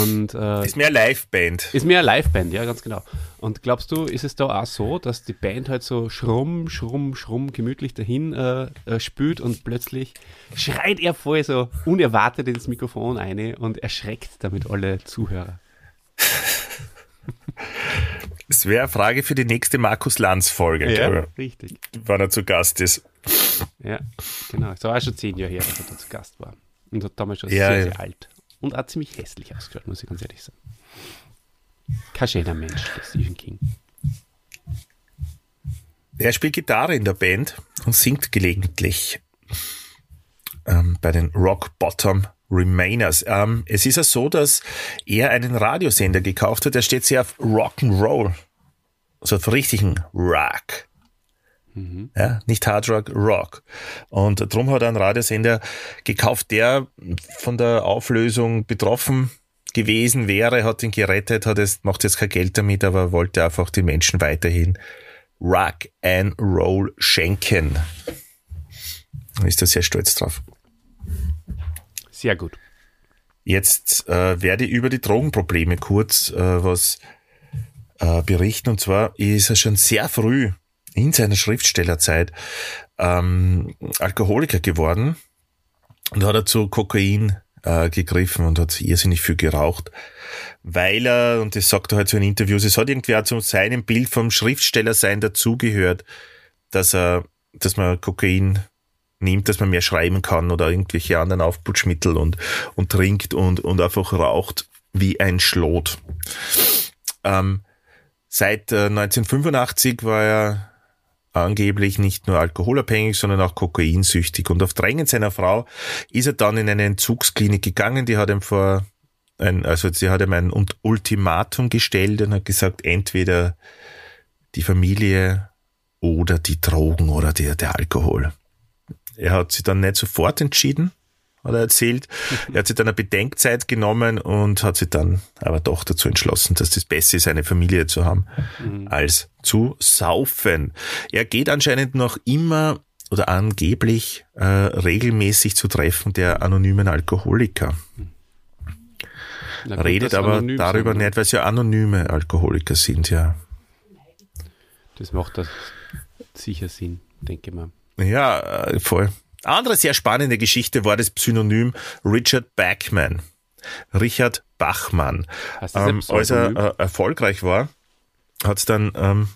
Und äh,
Ist mehr Liveband.
ist mehr eine Liveband, ja, ganz genau. Und glaubst du, ist es da auch so, dass die Band halt so schrumm, schrumm, schrumm gemütlich dahin äh, äh, spült und plötzlich schreit er voll so unerwartet ins Mikrofon ein und erschreckt damit alle Zuhörer?
Das wäre eine Frage für die nächste Markus Lanz-Folge, glaube
richtig.
ich, wann er zu Gast ist.
Ja, genau. Das war schon zehn Jahre her, dass er da zu Gast war. Und hat damals schon
Ja,
sehr,
ja.
sehr alt. Und auch ziemlich hässlich ausgeschaut, muss ich ganz ehrlich sagen. Kein schöner Mensch, der Stephen King.
Er spielt Gitarre in der Band und singt gelegentlich ähm, bei den Rock Bottom Remainers. Ähm, es ist ja so, dass er einen Radiosender gekauft hat, der steht sehr auf Rock'n'Roll. Also auf richtigen Rock. Ja, nicht Hard Rock, Rock. Und darum hat er einen Radiosender gekauft, der von der Auflösung betroffen gewesen wäre, hat ihn gerettet, hat jetzt, macht jetzt kein Geld damit, aber wollte einfach den Menschen weiterhin Rock and Roll schenken. Ist da sehr stolz drauf.
Sehr gut.
Jetzt äh, werde ich über die Drogenprobleme kurz äh, was äh, berichten. Und zwar ist er schon sehr früh in seiner Schriftstellerzeit ähm, Alkoholiker geworden und hat er zu Kokain äh, gegriffen und hat irrsinnig viel geraucht, weil er, und das sagt er halt so in Interviews, es hat irgendwie auch zu seinem Bild vom Schriftstellersein dazugehört, dass er, dass man Kokain nimmt, dass man mehr schreiben kann oder irgendwelche anderen Aufputschmittel und, und trinkt und, und einfach raucht wie ein Schlot. Ähm, seit äh, 1985 war er angeblich nicht nur alkoholabhängig, sondern auch kokainsüchtig. Und auf Drängen seiner Frau ist er dann in eine Entzugsklinik gegangen. Die hat ihm vor ein, also sie hat ihm ein Ultimatum gestellt und hat gesagt, entweder die Familie oder die Drogen oder der, der Alkohol. er hat sich dann nicht sofort entschieden, hat er erzählt. Er hat sich dann eine Bedenkzeit genommen und hat sich dann aber doch dazu entschlossen, dass das Beste ist, eine Familie zu haben, mhm. als zu saufen. Er geht anscheinend noch immer oder angeblich äh, regelmäßig zu Treffen der anonymen Alkoholiker. Na, Redet aber darüber sein, nicht, weil es ja anonyme Alkoholiker sind, ja.
Das macht das sicher Sinn, denke ich mal.
Ja, äh, voll. Andere sehr spannende Geschichte war das Pseudonym Richard Bachman. Richard Bachmann. Ähm, als er äh, erfolgreich war, hat es dann ähm,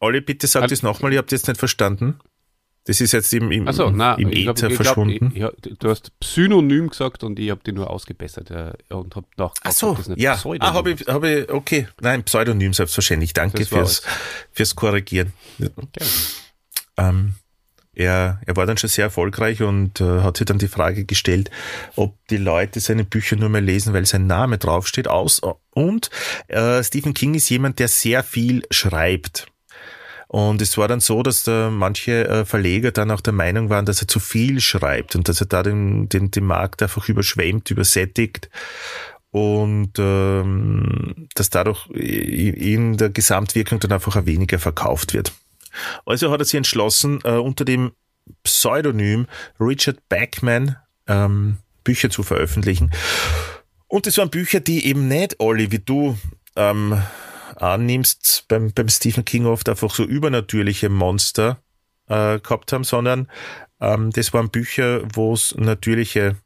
Olli, bitte sag das nochmal, ich habe das nicht verstanden. Das ist jetzt im, im,
so, nein,
im Äther glaub, verschwunden.
Glaub, ich, ich, du hast Pseudonym gesagt und ich habe die nur ausgebessert äh, und habe nach.
Ach so, ja. Pseudonym. Ah, habe ich, hab ich, okay. Nein, Pseudonym selbstverständlich. Danke fürs, fürs Korrigieren. Okay. Ähm, er, er war dann schon sehr erfolgreich und äh, hat sich dann die Frage gestellt, ob die Leute seine Bücher nur mehr lesen, weil sein Name draufsteht. Aus und äh, Stephen King ist jemand, der sehr viel schreibt. Und es war dann so, dass da manche äh, Verleger dann auch der Meinung waren, dass er zu viel schreibt und dass er da den, den, den Markt einfach überschwemmt, übersättigt und ähm, dass dadurch in der Gesamtwirkung dann einfach weniger verkauft wird. Also hat er sich entschlossen, äh, unter dem Pseudonym Richard Bachman ähm, Bücher zu veröffentlichen. Und das waren Bücher, die eben nicht alle, wie du ähm, annimmst, beim, beim Stephen King oft einfach so übernatürliche Monster äh, gehabt haben, sondern ähm, das waren Bücher, wo es natürliche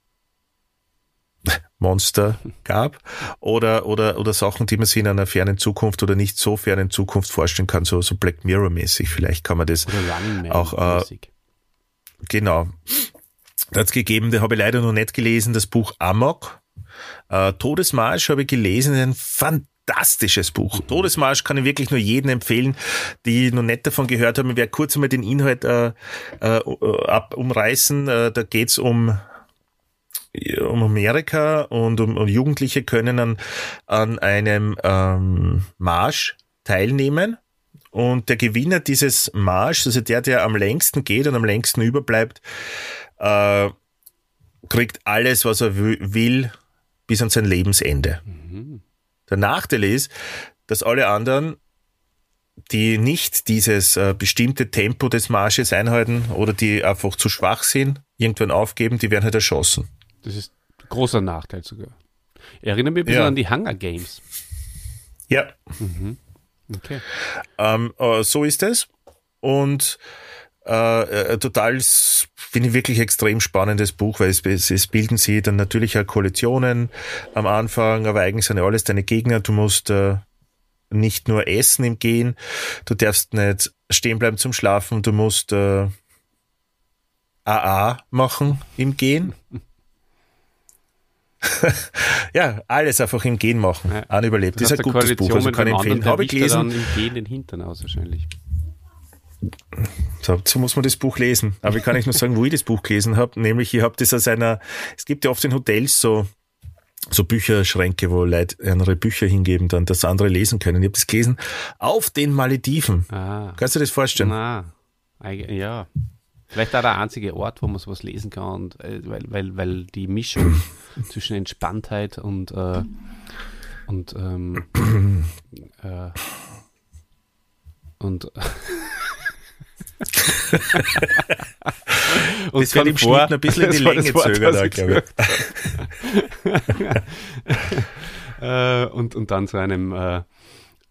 Monster gab oder, oder, oder Sachen, die man sich in einer fernen Zukunft oder nicht so fernen Zukunft vorstellen kann, so, so Black Mirror mäßig. Vielleicht kann man das auch, äh, genau. Da hat gegeben, den habe ich leider noch nicht gelesen, das Buch Amok. Äh, Todesmarsch habe ich gelesen, ein fantastisches fantastisches Buch. Todesmarsch kann ich wirklich nur jedem empfehlen, die noch nicht davon gehört haben. Ich werde kurz einmal den Inhalt äh, äh, umreißen. Äh, da geht's um um Amerika und um, um Jugendliche können an, an einem ähm, Marsch teilnehmen. Und der Gewinner dieses Marsch, also der, der am längsten geht und am längsten überbleibt, äh, kriegt alles, was er will, bis an sein Lebensende. Mhm. Der Nachteil ist, dass alle anderen, die nicht dieses äh, bestimmte Tempo des Marsches einhalten oder die einfach zu schwach sind, irgendwann aufgeben, die werden halt erschossen.
Das ist ein großer Nachteil sogar. Erinnert mich ein bisschen ja. an die Hunger Games.
Ja. Mhm. Okay. Ähm, äh, so ist es. Und äh, äh, total, finde ich wirklich extrem spannendes Buch, weil es, es bilden sie dann natürlich auch Koalitionen am Anfang, aber eigentlich sind ja alles deine Gegner. Du musst äh, nicht nur essen im Gehen, du darfst nicht stehen bleiben zum Schlafen, du musst äh, AA machen im Gehen. ja, alles einfach im Gehen machen. Ja. An überlebt. Das, ist ein gutes Buch, also kann ich empfehlen. Habe ich gelesen. Dann
im Gehen den Hintern aus wahrscheinlich.
So, so muss man das Buch lesen. Aber ich kann nicht nur sagen, wo ich das Buch gelesen habe. Nämlich, ich habe das aus einer, es gibt ja oft in Hotels so, so Bücherschränke, wo Leute andere Bücher hingeben, dann, dass andere lesen können. Ich habe das gelesen auf den Malediven. Ah. Kannst du dir das vorstellen?
Na, ja. Vielleicht auch der einzige Ort, wo man sowas lesen kann, und, äh, weil, weil, weil die Mischung zwischen Entspanntheit und, äh, und, ähm, äh, und
und das wird im vor, Schnitt ein bisschen in die Länge zögern, glaube
ich. äh, und, und dann zu einem äh,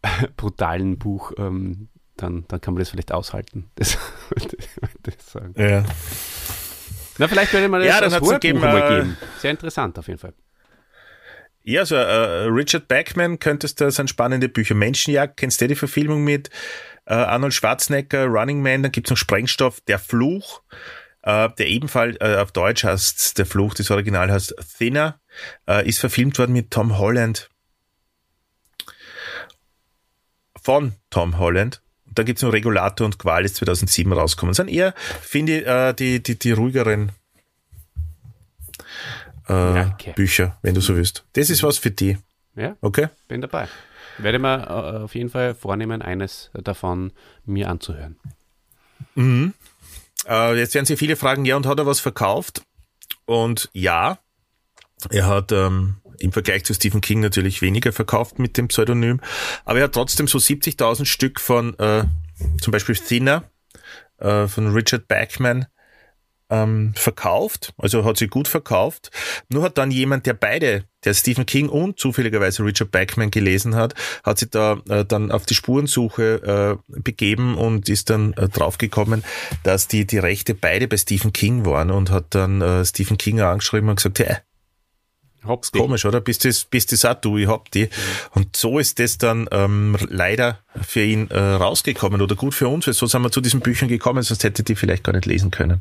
brutalen Buch, ähm, dann, dann kann man das vielleicht aushalten. Das wollte ich sagen. Ja. Na, vielleicht werde ich mal
das ja, dann als
geben, mal äh, geben. Sehr interessant auf jeden Fall.
Ja, so äh, Richard Bachman könntest du, sind spannende Bücher. Menschenjagd, kennst du die Verfilmung mit? Äh, Arnold Schwarzenegger, Running Man, dann gibt's noch Sprengstoff, Der Fluch, äh, der ebenfalls äh, auf Deutsch heißt, Der Fluch, das Original heißt Thinner, äh, ist verfilmt worden mit Tom Holland. Von Tom Holland. Und dann gibt's noch Regulator und Qual, ist 2007 rausgekommen. Das sind eher, finde ich, äh, die, die, die ruhigeren äh, Bücher, wenn du so willst. Das ist was für die.
Ja,
okay.
Bin dabei. Werde mir äh, auf jeden Fall vornehmen, eines davon mir anzuhören.
Mhm. Äh, jetzt werden Sie viele fragen, ja, und hat er was verkauft? Und ja, er hat ähm, im Vergleich zu Stephen King natürlich weniger verkauft mit dem Pseudonym, aber er hat trotzdem so 70.000 Stück von äh, zum Beispiel Thinner äh, von Richard Bachman ähm, verkauft, also hat sie gut verkauft. Nur hat dann jemand, der beide, der Stephen King und zufälligerweise Richard Bachman gelesen hat, hat sich da äh, dann auf die Spurensuche äh, begeben und ist dann äh, draufgekommen, dass die, die Rechte beide bei Stephen King waren und hat dann äh, Stephen King angeschrieben und gesagt, hey, Hab's komisch, oder? Bist das, bist das auch du, ich hab die. Und so ist das dann ähm, leider für ihn äh, rausgekommen oder gut für uns, weil so sind wir zu diesen Büchern gekommen, sonst hätte die vielleicht gar nicht lesen können,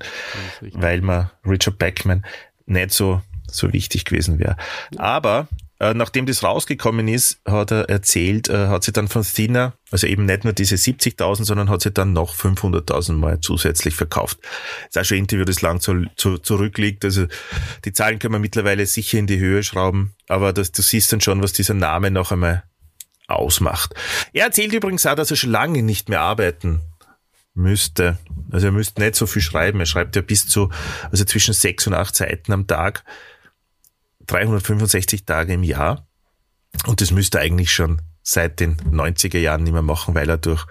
weil man Richard Beckman nicht so, so wichtig gewesen wäre. Aber äh, nachdem das rausgekommen ist, hat er erzählt, äh, hat sie dann von Thinner, also eben nicht nur diese 70.000, sondern hat sie dann noch 500.000 Mal zusätzlich verkauft. Das ist auch schon ein Interview, das lang zu, zu, zurückliegt. Also die Zahlen können wir mittlerweile sicher in die Höhe schrauben, aber das, du siehst dann schon, was dieser Name noch einmal ausmacht. Er erzählt übrigens auch, dass er schon lange nicht mehr arbeiten müsste. Also er müsste nicht so viel schreiben. Er schreibt ja bis zu, also zwischen sechs und acht Seiten am Tag. 365 Tage im Jahr. Und das müsste er eigentlich schon seit den 90er Jahren nicht mehr machen, weil er durch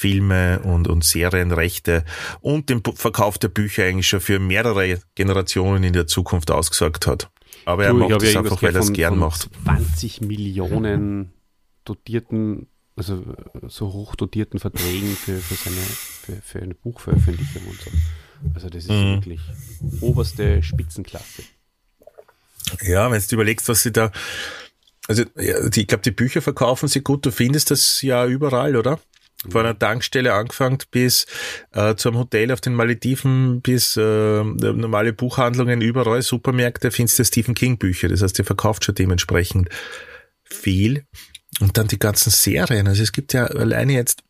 Filme und, und Serienrechte und den Verkauf der Bücher eigentlich schon für mehrere Generationen in der Zukunft ausgesorgt hat. Aber er du, macht es ja einfach, weil er es gern macht.
20 Millionen dotierten, also so hoch dotierten Verträgen für, für seine, für, für eine Buchveröffentlichung und so. Also das ist mhm. wirklich oberste Spitzenklasse.
Ja, wenn du überlegst, was sie da, also ich glaube, die Bücher verkaufen sie gut, du findest das ja überall, oder? Von einer Tankstelle angefangen bis äh, zum Hotel auf den Malediven, bis äh, normale Buchhandlungen, überall Supermärkte findest du Stephen King Bücher. Das heißt, der verkauft schon dementsprechend viel. Und dann die ganzen Serien. Also es gibt ja alleine jetzt,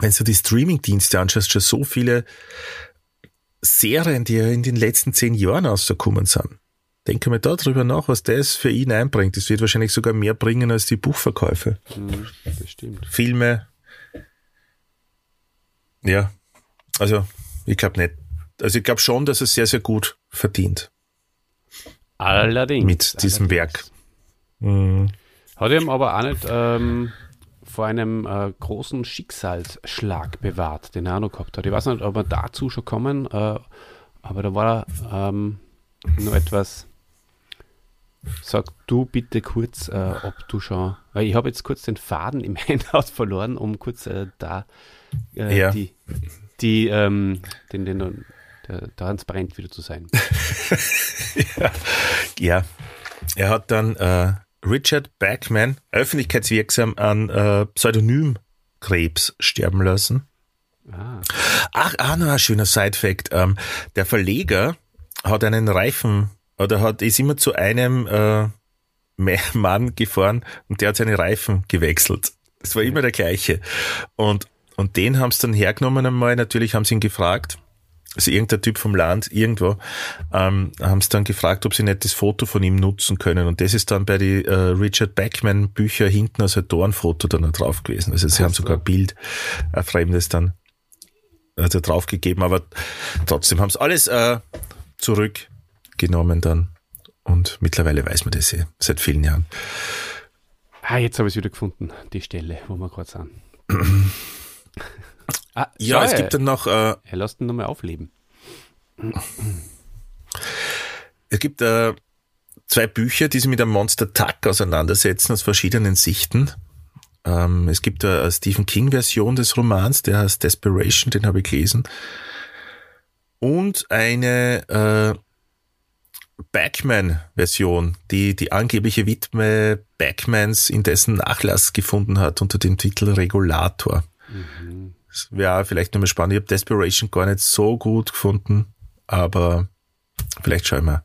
wenn du die Streaming-Dienste anschaust, schon so viele Serien, die ja in den letzten zehn Jahren rausgekommen sind denke mal darüber nach, was das für ihn einbringt. Das wird wahrscheinlich sogar mehr bringen als die Buchverkäufe.
Mhm, das stimmt.
Filme. Ja, also ich glaube nicht. Also ich glaube schon, dass er sehr, sehr gut verdient.
Allerdings.
Mit diesem
allerdings.
Werk. Mhm.
Hat ihm aber auch nicht ähm, vor einem äh, großen Schicksalsschlag bewahrt, den er noch gehabt hat. Ich weiß nicht, ob wir dazu schon kommen, äh, aber da war er ähm, noch etwas Sag du bitte kurz, äh, ob du schon. Weil ich habe jetzt kurz den Faden im Handout verloren, um kurz äh, da äh, ja. die, die ähm, den, den, der, transparent wieder zu sein.
ja. ja. er hat dann äh, Richard Bachman öffentlichkeitswirksam an äh, Pseudonymkrebs sterben lassen. Ah. Ach, ah, noch ein schöner Side-Fact. Ähm, der Verleger hat einen Reifen oder hat, ist immer zu einem äh, Mann gefahren und der hat seine Reifen gewechselt. Das war immer der gleiche. Und, und den haben sie dann hergenommen einmal, natürlich haben sie ihn gefragt, also irgendein Typ vom Land, irgendwo, ähm, haben sie dann gefragt, ob sie nicht das Foto von ihm nutzen können. Und das ist dann bei die äh, Richard Beckman Bücher hinten als ein Dornfoto dann drauf gewesen. Also sie haben sogar ein Bild, ein fremdes dann also draufgegeben, aber trotzdem haben sie alles äh, zurück genommen dann. Und mittlerweile weiß man das ja seit vielen Jahren.
Ah, jetzt habe ich es wieder gefunden, die Stelle, wo wir gerade sind.
ah, ja, es gibt dann noch. Äh,
er lässt ihn nochmal aufleben.
es gibt äh, zwei Bücher, die sich mit einem Monster Tuck auseinandersetzen aus verschiedenen Sichten. Ähm, es gibt eine Stephen King-Version des Romans, der heißt Desperation, den habe ich gelesen. Und eine äh, Backman-Version, die die angebliche Witwe Backmans in dessen Nachlass gefunden hat unter dem Titel Regulator. Mhm. Das wäre vielleicht nochmal spannend. Ich habe Desperation gar nicht so gut gefunden, aber vielleicht schaue ich mir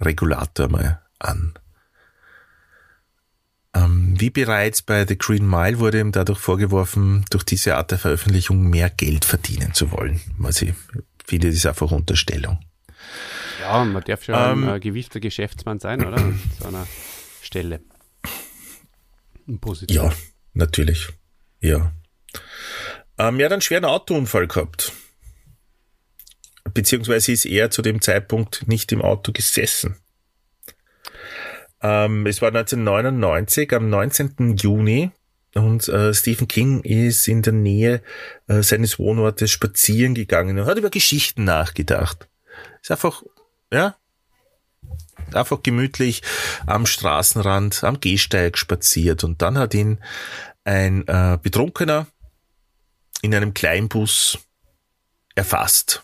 Regulator mal an. Ähm, wie bereits bei The Green Mile wurde ihm dadurch vorgeworfen, durch diese Art der Veröffentlichung mehr Geld verdienen zu wollen. Was ich finde, das ist einfach Unterstellung.
Ja, man darf schon ähm, ein gewiefter Geschäftsmann sein, oder? An so einer Stelle. Positiv.
Ja, natürlich. Ja. Ähm, er hat einen schweren Autounfall gehabt. Beziehungsweise ist er zu dem Zeitpunkt nicht im Auto gesessen. Ähm, es war 1999, am 19. Juni, und äh, Stephen King ist in der Nähe äh, seines Wohnortes spazieren gegangen und hat über Geschichten nachgedacht. Ist einfach, ja, einfach gemütlich am Straßenrand, am Gehsteig spaziert und dann hat ihn ein äh, Betrunkener in einem Kleinbus erfasst.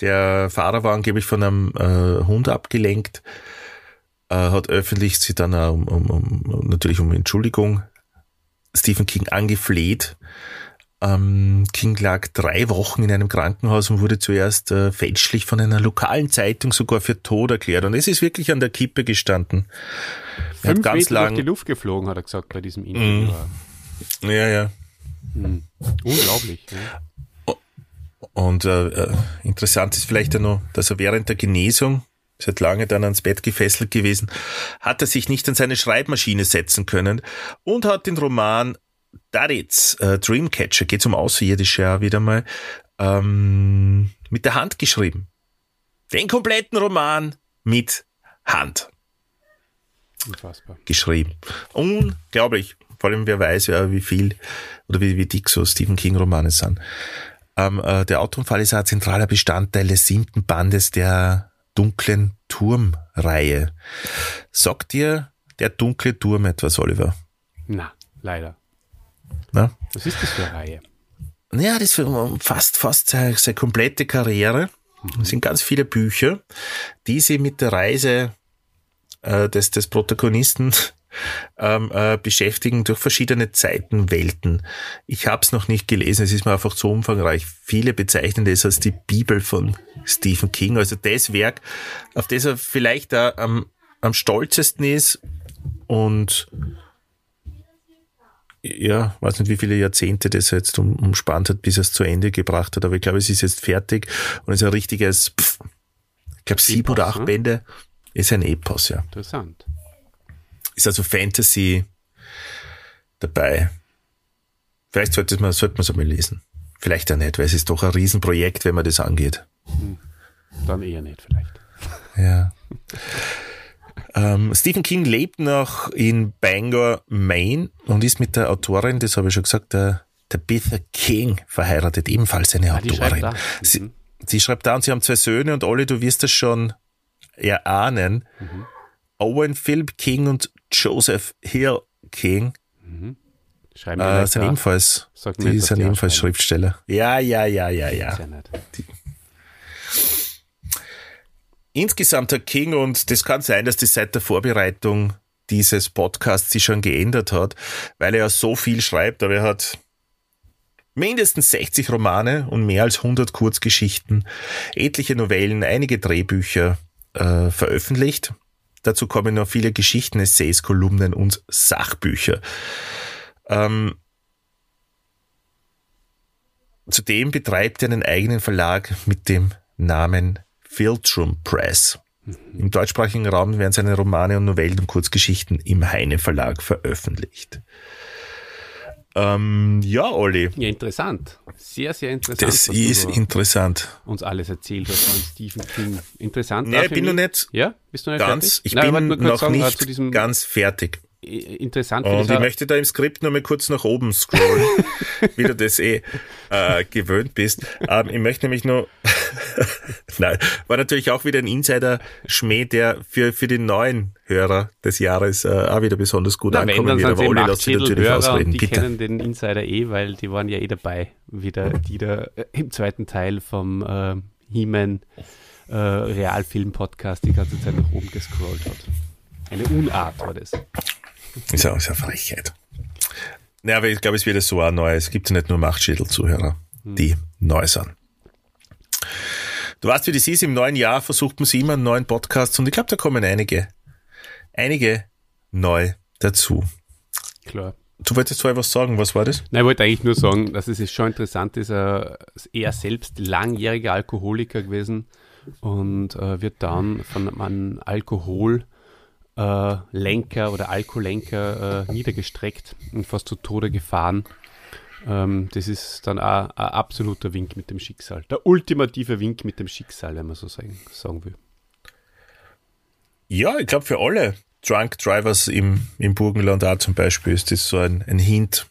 Der Fahrer war angeblich von einem äh, Hund abgelenkt äh, hat öffentlich sie dann um, um, um, natürlich um Entschuldigung Stephen King angefleht. Ähm, King lag drei Wochen in einem Krankenhaus und wurde zuerst äh, fälschlich von einer lokalen Zeitung sogar für tot erklärt. Und es ist wirklich an der Kippe gestanden.
Er Fünf hat ganz Meter lang durch die Luft geflogen, hat er gesagt bei diesem Interview.
Mm. Ja, ja.
Mm. Unglaublich. Ja.
Und äh, äh, interessant ist vielleicht ja noch, dass er während der Genesung seit lange dann ans Bett gefesselt gewesen, hat er sich nicht an seine Schreibmaschine setzen können und hat den Roman Daritz, äh, Dreamcatcher, geht um Außerirdische ja wieder mal, ähm, mit der Hand geschrieben. Den kompletten Roman mit Hand.
Unfassbar.
Geschrieben. Unglaublich. Vor allem, wer weiß ja, wie viel oder wie, wie dick so Stephen King Romane sind. Ähm, äh, der Autounfall ist ein zentraler Bestandteil des siebten Bandes der dunklen Turmreihe. Sagt dir der dunkle Turm etwas, Oliver?
Na, leider.
Na?
Was ist das für eine Reihe?
Ja, das umfasst fast seine, seine komplette Karriere. Es sind ganz viele Bücher, die sie mit der Reise äh, des, des Protagonisten ähm, äh, beschäftigen durch verschiedene Zeitenwelten. Ich habe es noch nicht gelesen, es ist mir einfach zu umfangreich. Viele bezeichnen es als die Bibel von Stephen King, also das Werk, auf das er vielleicht da am, am stolzesten ist und ja, weiß nicht, wie viele Jahrzehnte das jetzt um, umspannt hat, bis er es zu Ende gebracht hat, aber ich glaube, es ist jetzt fertig und es ist ein richtiges, pff, ich glaube, sieben oder acht ne? Bände, ist ein Epos, ja.
Interessant.
Ist also Fantasy dabei. Vielleicht sollte man sollte es einmal lesen. Vielleicht auch nicht, weil es ist doch ein Riesenprojekt, wenn man das angeht. Hm.
Dann eher nicht vielleicht.
Ja. ähm, Stephen King lebt noch in Bangor, Maine und ist mit der Autorin, das habe ich schon gesagt, der Tabitha King verheiratet, ebenfalls eine ah, Autorin. Mhm. Sie, sie, schreibt da und sie haben zwei Söhne und alle, du wirst das schon erahnen. Mhm. Owen Philip King und Joseph Hill King. Mhm. Schreiben äh, sind ebenfalls, Sag die sind ebenfalls Schriftsteller. Ja, ja, ja, ja, ja. Die. Insgesamt hat King, und das kann sein, dass das seit der Vorbereitung dieses Podcasts sich schon geändert hat, weil er ja so viel schreibt, aber er hat mindestens 60 Romane und mehr als 100 Kurzgeschichten, etliche Novellen, einige Drehbücher äh, veröffentlicht. Dazu kommen noch viele Geschichten, Essays, Kolumnen und Sachbücher. Ähm, zudem betreibt er einen eigenen Verlag mit dem Namen Filtrum Press. Mhm. Im deutschsprachigen Raum werden seine Romane und Novellen und Kurzgeschichten im Heine Verlag veröffentlicht. Ähm, ja, Olli.
Ja, interessant. Sehr, sehr interessant.
Das ist interessant.
Uns alles erzählt hast von Stephen King. Interessant.
Nee, ich bin noch nicht.
Ja? Bist du nicht
ganz, fertig? Ich Nein, bin noch sagen, nicht ganz fertig
interessant
Und ich möchte da im Skript nur mal kurz nach oben scrollen, wie du das eh äh, gewöhnt bist. Ähm, ich möchte nämlich nur, nein, war natürlich auch wieder ein Insider-Schmäh, der für, für die neuen Hörer des Jahres äh, auch wieder besonders gut Na, ankommen wird.
Aber Olli lässt sich natürlich Hörer ausreden. Die Bitte. kennen den Insider eh, weil die waren ja eh dabei, wieder, die da äh, im zweiten Teil vom äh, He-Man äh, Realfilm-Podcast die ganze Zeit nach oben gescrollt hat. Eine Unart war das.
Ist ja, ist ja Frechheit. Ja, aber ich glaube, es wird so auch neu. Es gibt ja nicht nur Machtschädel-Zuhörer, die hm. neu sind. Du weißt, wie das ist. Im neuen Jahr versucht man sich immer einen neuen Podcast und ich glaube, da kommen einige, einige neu dazu.
Klar.
Du wolltest vorher was sagen, was war das?
Nein, ich wollte eigentlich nur sagen, dass es schon interessant ist, er er selbst langjähriger Alkoholiker gewesen und äh, wird dann von einem Alkohol äh, Lenker oder Alkoholenker äh, niedergestreckt und fast zu Tode gefahren. Ähm, das ist dann ein absoluter Wink mit dem Schicksal. Der ultimative Wink mit dem Schicksal, wenn man so sagen, sagen will.
Ja, ich glaube für alle Drunk Drivers im, im Burgenland auch zum Beispiel ist das so ein, ein Hint.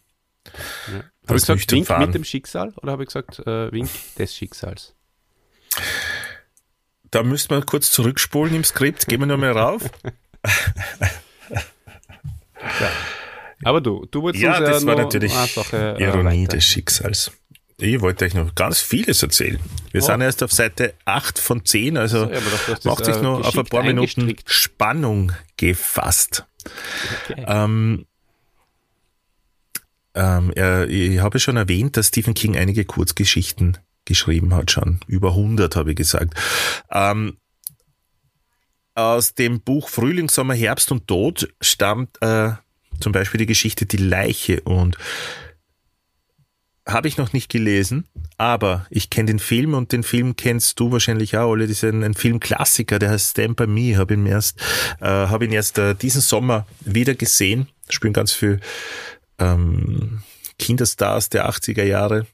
Ja. Habe ich gesagt Wink fahren. mit dem Schicksal oder habe ich gesagt äh, Wink des Schicksals?
Da müsste man kurz zurückspulen im Skript. Gehen wir nochmal rauf.
ja. Aber du, du
wolltest ja, uns ja das war natürlich Sache, äh, Ironie weiter. des Schicksals. Ich wollte euch noch ganz vieles erzählen. Wir oh. sind erst auf Seite 8 von 10, also so, ja, macht sich noch auf ein paar Minuten Spannung gefasst. Okay. Ähm, ähm, ich habe schon erwähnt, dass Stephen King einige Kurzgeschichten geschrieben hat, schon über 100 habe ich gesagt. Ähm, aus dem Buch Frühling, Sommer, Herbst und Tod stammt äh, zum Beispiel die Geschichte Die Leiche und habe ich noch nicht gelesen, aber ich kenne den Film und den Film kennst du wahrscheinlich auch, Ole. Das ist ein, ein Filmklassiker, der heißt Stand By Me. Habe ihn erst, äh, habe ihn erst äh, diesen Sommer wieder gesehen. Spielen ganz viel ähm, Kinderstars der 80er Jahre.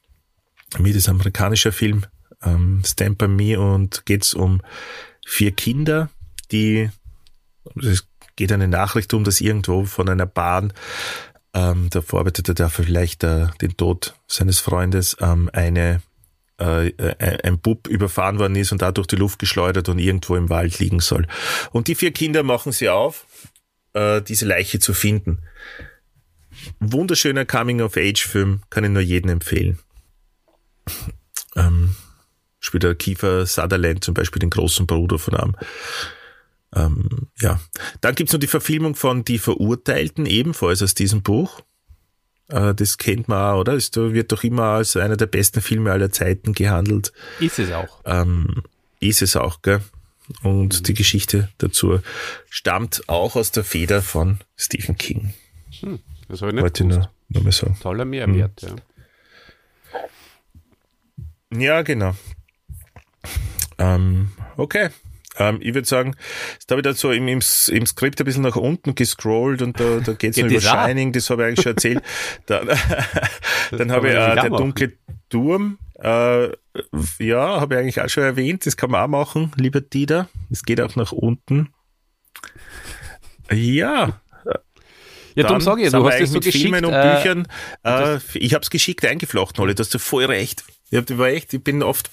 Mit ist amerikanischer Film ähm, Stand By Me und geht's um vier Kinder, die es geht eine Nachricht um, dass irgendwo von einer Bahn ähm, der verarbeitet er vielleicht äh, den Tod seines Freundes, ähm, eine äh, äh, ein Bub überfahren worden ist und dadurch die Luft geschleudert und irgendwo im Wald liegen soll. Und die vier Kinder machen sie auf, äh, diese Leiche zu finden. Wunderschöner Coming-of-Age-Film, kann ich nur jedem empfehlen. Ähm, spielt der Kiefer Sutherland zum Beispiel den großen Bruder von einem. Ähm, ja. Dann gibt's noch die Verfilmung von Die Verurteilten, ebenfalls aus diesem Buch. Äh, das kennt man auch, oder? Es wird doch immer als einer der besten Filme aller Zeiten gehandelt.
Ist es auch.
Ähm, ist es auch, gell? Und mhm. die Geschichte dazu stammt auch aus der Feder von Stephen King.
Hm, das habe ich nicht Wollte nur, nur mal sagen. Toller Mehrwert, hm.
ja. Ja, genau. Ähm, okay, ähm, ich würde sagen, jetzt habe ich da so im, im, im Skript ein bisschen nach unten gescrollt und da, da geht es noch über Shining, das habe ich eigentlich schon erzählt. dann dann habe ich äh, der dunkle Turm, äh, ja, habe ich eigentlich auch schon erwähnt, das kann man auch machen, lieber Dieter. Es geht auch nach unten. Ja,
ja, darum sage ich, du hast es so geschickt. Filmen und
äh, Büchern, äh, ich habe es geschickt eingeflochten, Holly, du hast du voll recht. Ich, war echt, ich bin oft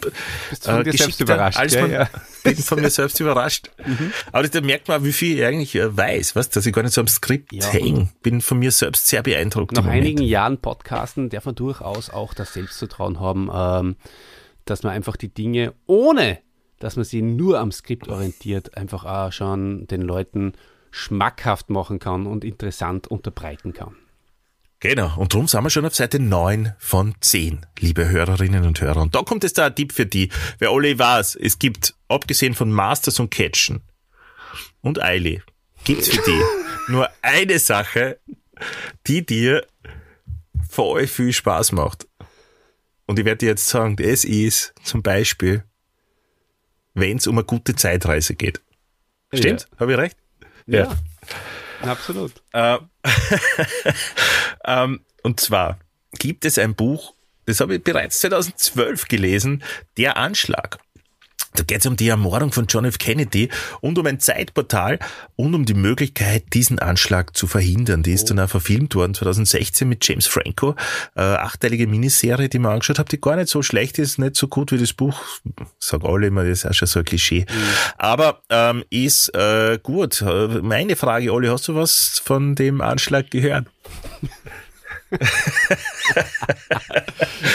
Bist von äh, dir selbst überrascht. Als man, ja,
bin von mir selbst überrascht. Mhm. Aber da merkt man, wie viel ich eigentlich äh, weiß, was, dass ich gar nicht so am Skript ja. hänge. Bin von mir selbst sehr beeindruckt.
Nach einigen Jahren Podcasten darf man durchaus auch das Selbstvertrauen haben, ähm, dass man einfach die Dinge, ohne dass man sie nur am Skript orientiert, einfach auch schon den Leuten schmackhaft machen kann und interessant unterbreiten kann.
Genau, und darum sind wir schon auf Seite 9 von 10, liebe Hörerinnen und Hörer. Und da kommt jetzt da ein Tipp für die. Wer alle weiß, es gibt, abgesehen von Masters und Catchen und Eile, gibt's für die nur eine Sache, die dir euch viel Spaß macht. Und ich werde dir jetzt sagen, das ist zum Beispiel, wenn es um eine gute Zeitreise geht. Stimmt? Ja. Habe ich recht?
Ja. ja. Absolut. Äh,
ähm, und zwar gibt es ein Buch, das habe ich bereits 2012 gelesen, Der Anschlag. Da geht es um die Ermordung von John F. Kennedy und um ein Zeitportal und um die Möglichkeit, diesen Anschlag zu verhindern. Die ist dann auch verfilmt worden 2016 mit James Franco. Äh, achteilige Miniserie, die man angeschaut habe, die gar nicht so schlecht ist, nicht so gut wie das Buch. Sag alle immer, das ist auch schon so ein Klischee. Mhm. Aber ähm, ist äh, gut. Meine Frage, Olli, hast du was von dem Anschlag gehört?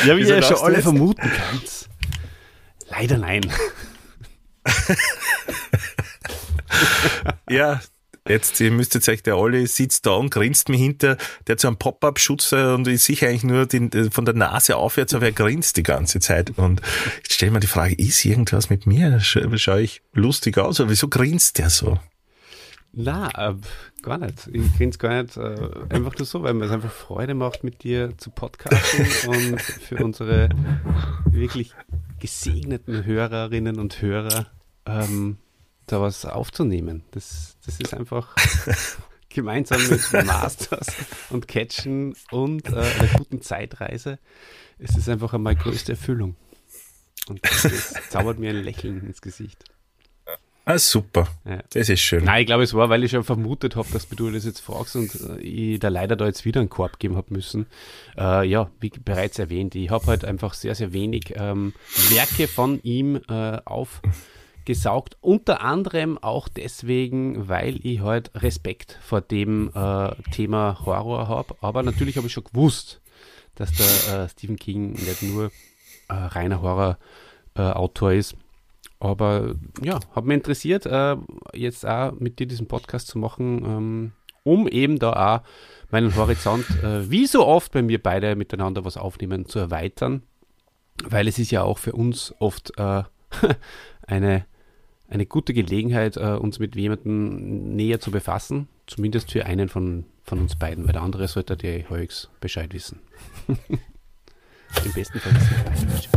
ja, wie ihr ja schon alle vermuten kannst. Leider nein.
Ja, jetzt, ihr müsstet euch, der Olli sitzt da und grinst mir hinter, der hat so einen Pop-Up-Schutz und ich sehe eigentlich nur den, von der Nase aufwärts, aber er grinst die ganze Zeit. Und jetzt stell mir die Frage, ist irgendwas mit mir? Schaue schau ich lustig aus? Aber wieso grinst der so?
Na, äh, gar nicht. Ich grinse gar nicht. Äh, einfach nur so, weil mir es einfach Freude macht, mit dir zu podcasten und für unsere wirklich gesegneten Hörerinnen und Hörer ähm, da was aufzunehmen. Das, das ist einfach gemeinsam mit Masters und Catchen und äh, einer guten Zeitreise. Es ist einfach einmal größte Erfüllung. Und das zaubert mir ein Lächeln ins Gesicht.
Ah, super. Ja. Das ist schön.
Nein, ich glaube, es war, weil ich schon vermutet habe, dass du das jetzt fragst und äh, ich da leider da jetzt wieder einen Korb geben habe müssen. Äh, ja, wie bereits erwähnt, ich habe halt einfach sehr, sehr wenig ähm, Werke von ihm äh, aufgesaugt. Unter anderem auch deswegen, weil ich halt Respekt vor dem äh, Thema Horror habe. Aber natürlich habe ich schon gewusst, dass der äh, Stephen King nicht nur äh, reiner Horror-Autor ist aber ja, hat mich interessiert, äh, jetzt auch mit dir diesen Podcast zu machen, ähm, um eben da auch meinen Horizont, äh, wie so oft, wenn wir beide miteinander was aufnehmen, zu erweitern. Weil es ist ja auch für uns oft äh, eine, eine gute Gelegenheit, äh, uns mit jemandem näher zu befassen. Zumindest für einen von, von uns beiden, weil der andere sollte der Heugs Bescheid wissen. Im besten Fall wissen wir beide Bescheid.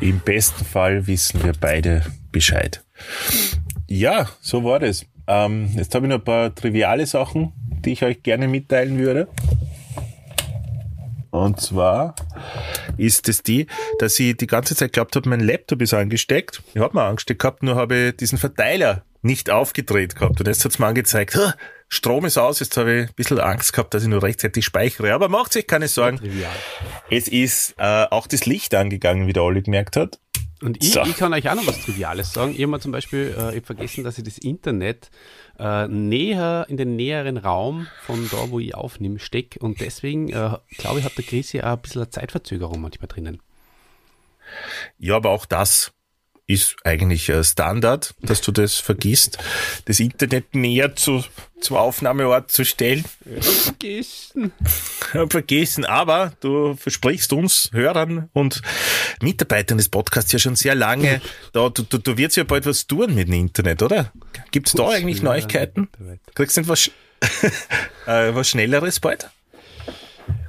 Im besten Fall wissen wir beide Bescheid. Ja, so war das. Ähm, jetzt habe ich noch ein paar triviale Sachen, die ich euch gerne mitteilen würde. Und zwar ist es die, dass ich die ganze Zeit glaubt habe, mein Laptop ist angesteckt. Ich habe mal angesteckt gehabt, nur habe ich diesen Verteiler nicht aufgedreht gehabt. Und jetzt hat es mir angezeigt, Strom ist aus, jetzt habe ich ein bisschen Angst gehabt, dass ich nur rechtzeitig speichere. Aber macht sich keine Sorgen. Es ist äh, auch das Licht angegangen, wie der Olli gemerkt hat.
Und ich, so. ich kann euch auch noch was Triviales sagen. Ich habe mal zum Beispiel äh, ich hab vergessen, dass ich das Internet äh, näher in den näheren Raum von da, wo ich aufnehme, stecke. Und deswegen, äh, glaube ich, hat der Chris ja auch ein bisschen eine Zeitverzögerung manchmal drinnen.
Ja, aber auch das ist eigentlich Standard, dass du das vergisst, das Internet näher zu, zum Aufnahmeort zu stellen.
Vergessen.
Vergessen. Aber du versprichst uns, Hörern und Mitarbeitern des Podcasts ja schon sehr lange, da, du, du, du wirst ja bald was tun mit dem Internet, oder? Gibt es da eigentlich Neuigkeiten? Kriegst du etwas äh, was Schnelleres bald?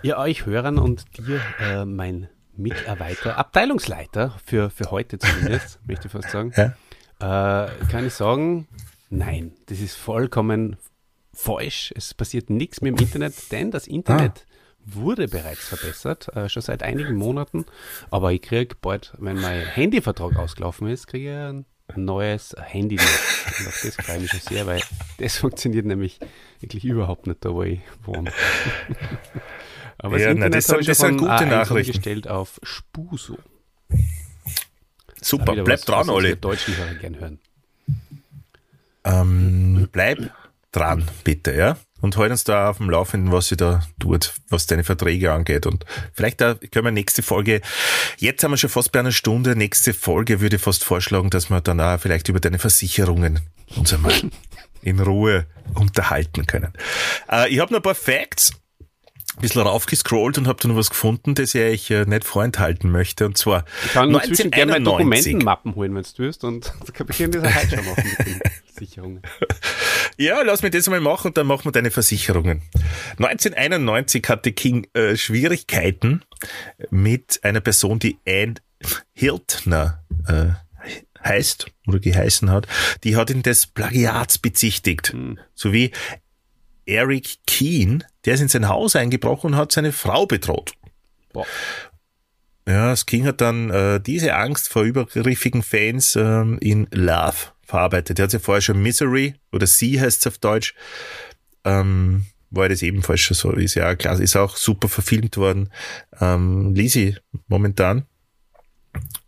Ja, euch Hörern und dir äh, mein Mitarbeiter, Abteilungsleiter für, für heute zumindest, möchte ich fast sagen, ja? äh, kann ich sagen, nein, das ist vollkommen falsch. Es passiert nichts mit dem Internet, denn das Internet ah. wurde bereits verbessert, äh, schon seit einigen Monaten. Aber ich kriege bald, wenn mein Handyvertrag ausgelaufen ist, kriege ich ein neues Handy. Und auf das freue ich mich schon sehr, weil das funktioniert nämlich wirklich überhaupt nicht da, wo ich wohne. Aber ja, das Internet das, das sind gute Nachrichten. gestellt auf Spuso.
Super, bleib was, dran, was Olli.
Deutschen Hörer gern hören.
Ähm, bleib dran, bitte, ja. Und halt uns da auf dem Laufenden, was sie da tut, was deine Verträge angeht. Und vielleicht da können wir nächste Folge, jetzt haben wir schon fast bei einer Stunde, nächste Folge würde ich fast vorschlagen, dass wir dann auch vielleicht über deine Versicherungen uns einmal in Ruhe unterhalten können. Äh, ich habe noch ein paar Facts ein bisschen raufgescrollt und habe dann was gefunden, das ich euch äh, nicht vorenthalten möchte. Und zwar
Ich kann inzwischen gerne mal Dokumentenmappen holen, wenn du willst. Und da kann ich in dieser Halt schon machen mit den Versicherungen.
Ja, lass mich das mal machen und dann machen wir deine Versicherungen. 1991 hatte King äh, Schwierigkeiten mit einer Person, die Anne Hiltner äh, heißt oder geheißen hat. Die hat ihn des Plagiats bezichtigt. Hm. Sowie Eric Keane, der ist in sein Haus eingebrochen und hat seine Frau bedroht. Boah. Ja, das King hat dann äh, diese Angst vor übergriffigen Fans ähm, in Love verarbeitet. Er hat ja vorher schon Misery oder Sie heißt es auf Deutsch. Ähm, war das ebenfalls schon so, ist ja klar, ist auch super verfilmt worden. Ähm, Lisi momentan.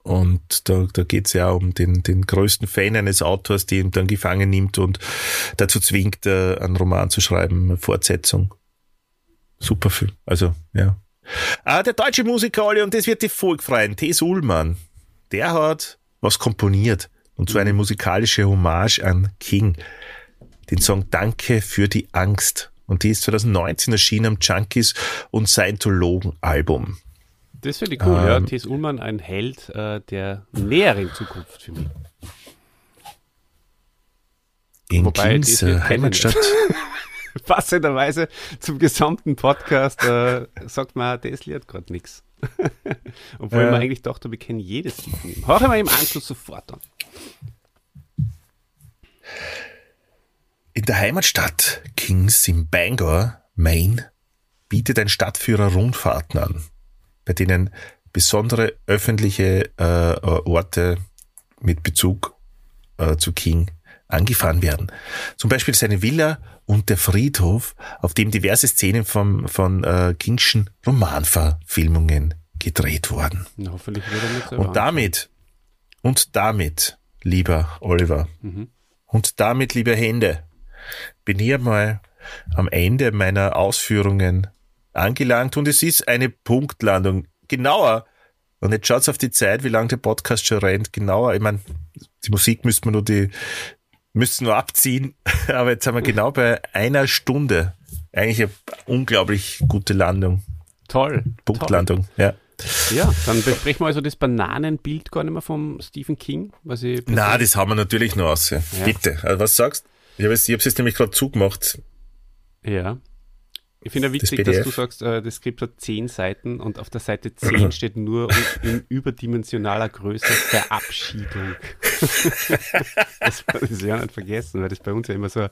Und da, da geht es ja um den, den größten Fan eines Autors, der ihn dann gefangen nimmt und dazu zwingt, äh, einen Roman zu schreiben, eine Fortsetzung. Super Film. Also, ja. Ah, der deutsche Musiker, Olli, und das wird die Volk freuen. T.S. Ullmann. Der hat was komponiert. Und zwar eine musikalische Hommage an King. Den Song Danke für die Angst. Und die ist 2019 erschienen am Junkies und Scientologen Album.
Das finde ich cool, ähm, ja. T.S. Ullmann, ein Held äh, der näheren Zukunft für mich.
In Wobei, Kings, äh, Heimatstadt.
Passenderweise zum gesamten Podcast äh, sagt man, das Lied gerade nichts. Obwohl äh, man eigentlich dachte, wir kennen jedes Lied von ihm. Hören wir im Anschluss sofort an.
In der Heimatstadt Kings in Bangor, Maine, bietet ein Stadtführer Rundfahrten an, bei denen besondere öffentliche äh, Orte mit Bezug äh, zu King angefahren werden. Zum Beispiel seine Villa und der Friedhof, auf dem diverse Szenen vom, von äh, Kingschen Romanverfilmungen gedreht wurden.
Na, hoffentlich wird er nicht so
Und damit, und damit, lieber Oliver,
Mhm.
und damit, liebe Hände, bin ich einmal am Ende meiner Ausführungen angelangt und es ist eine Punktlandung. Genauer, und jetzt schaut's auf die Zeit, wie lange der Podcast schon rennt, genauer, ich meine, die Musik müsste man nur die, müssten nur abziehen, aber jetzt sind wir genau bei einer Stunde. Eigentlich eine unglaublich gute Landung,
Toll.
Punktlandung, ja.
Toll. Ja, dann besprechen wir also das Bananenbild gar nicht mehr vom Stephen King, was ich
Na, das haben wir natürlich noch aus. Ja. Bitte, also was sagst Ich habe es, jetzt nämlich gerade zugemacht.
Ja. Ich finde ja wichtig,
PDF.
dass du sagst, äh, das Skript hat zehn Seiten und auf der Seite 10 steht nur in überdimensionaler Größe Verabschiedung. das, das ist ja nicht vergessen, weil das bei uns ja immer so,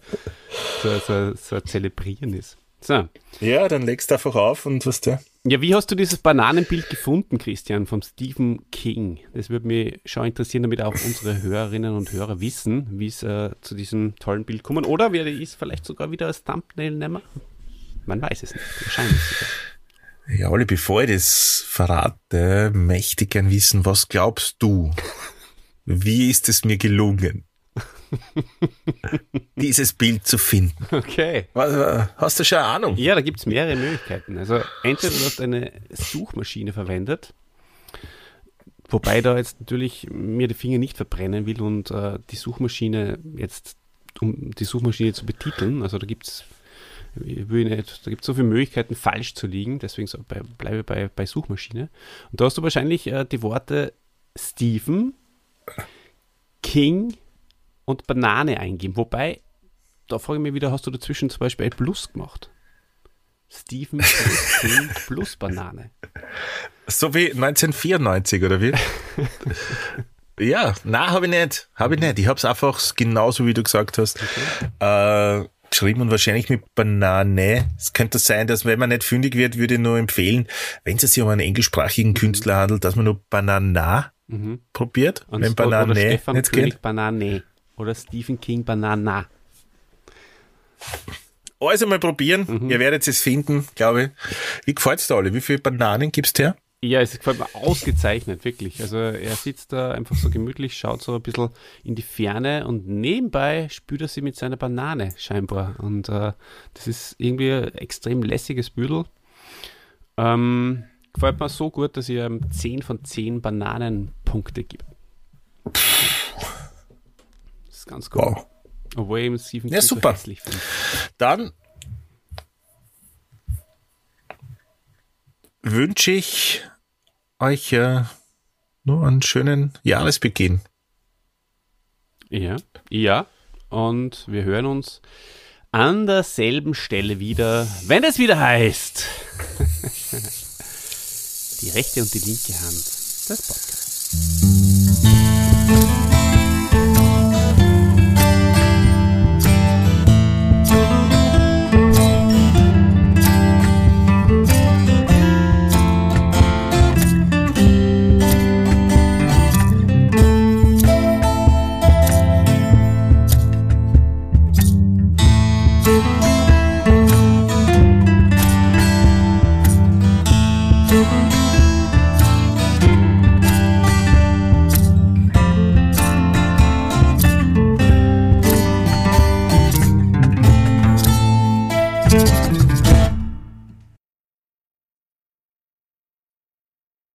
so, so, so ein Zelebrieren ist. So.
Ja, dann legst du einfach auf und was der.
Ja, wie hast du dieses Bananenbild gefunden, Christian, vom Stephen King? Das würde mich schon interessieren, damit auch unsere Hörerinnen und Hörer wissen, wie es äh, zu diesem tollen Bild kommen. Oder werde ich es vielleicht sogar wieder als Thumbnail nehmen? Man weiß es nicht. Wahrscheinlich sogar.
Ja, Olli, bevor ich das verrate, möchte ich gern wissen, was glaubst du? Wie ist es mir gelungen, dieses Bild zu finden?
Okay.
Hast du schon eine Ahnung?
Ja, da gibt es mehrere Möglichkeiten. Also entweder du hast eine Suchmaschine verwendet, wobei da jetzt natürlich mir die Finger nicht verbrennen will und äh, die Suchmaschine jetzt, um die Suchmaschine zu betiteln, also da gibt es ich will nicht, da gibt es so viele Möglichkeiten, falsch zu liegen, deswegen so, bei, bleibe bei, bei Suchmaschine. Und da hast du wahrscheinlich äh, die Worte Stephen, King und Banane eingeben. Wobei, da frage ich mich wieder, hast du dazwischen zum Beispiel ein Plus gemacht? Stephen plus King plus Banane.
So wie 1994, oder wie? ja, na, habe ich nicht. Habe ich nicht. Ich habe es einfach genauso, wie du gesagt hast, äh, geschrieben und wahrscheinlich mit Banane. Es könnte sein, dass wenn man nicht fündig wird, würde ich nur empfehlen, wenn es sich um einen englischsprachigen Künstler handelt, dass man nur Banana
Mhm.
probiert.
Und
wenn
oder
Banane
Stefan
nicht
König
geht.
Banane. Oder Stephen King Banana.
Also mal probieren.
Mhm.
Ihr werdet es finden, glaube ich. Wie gefällt's dir alle? Wie viele Bananen gibst du her?
Ja, es gefällt mir ausgezeichnet, wirklich. Also er sitzt da einfach so gemütlich, schaut so ein bisschen in die Ferne und nebenbei spült er sie mit seiner Banane scheinbar. Und äh, das ist irgendwie ein extrem lässiges Büdel. Ähm, gefällt mir so gut, dass ich ihm 10 von 10 Bananenpunkte gebe. Das ist ganz gut.
Wow.
Obwohl ich eben Stephen
Ja,
King
super. Dann wünsche ich euch äh, nur einen schönen Jahresbeginn.
Ja, ja. Und wir hören uns an derselben Stelle wieder, wenn es wieder heißt. die rechte und die linke Hand des Podcasts.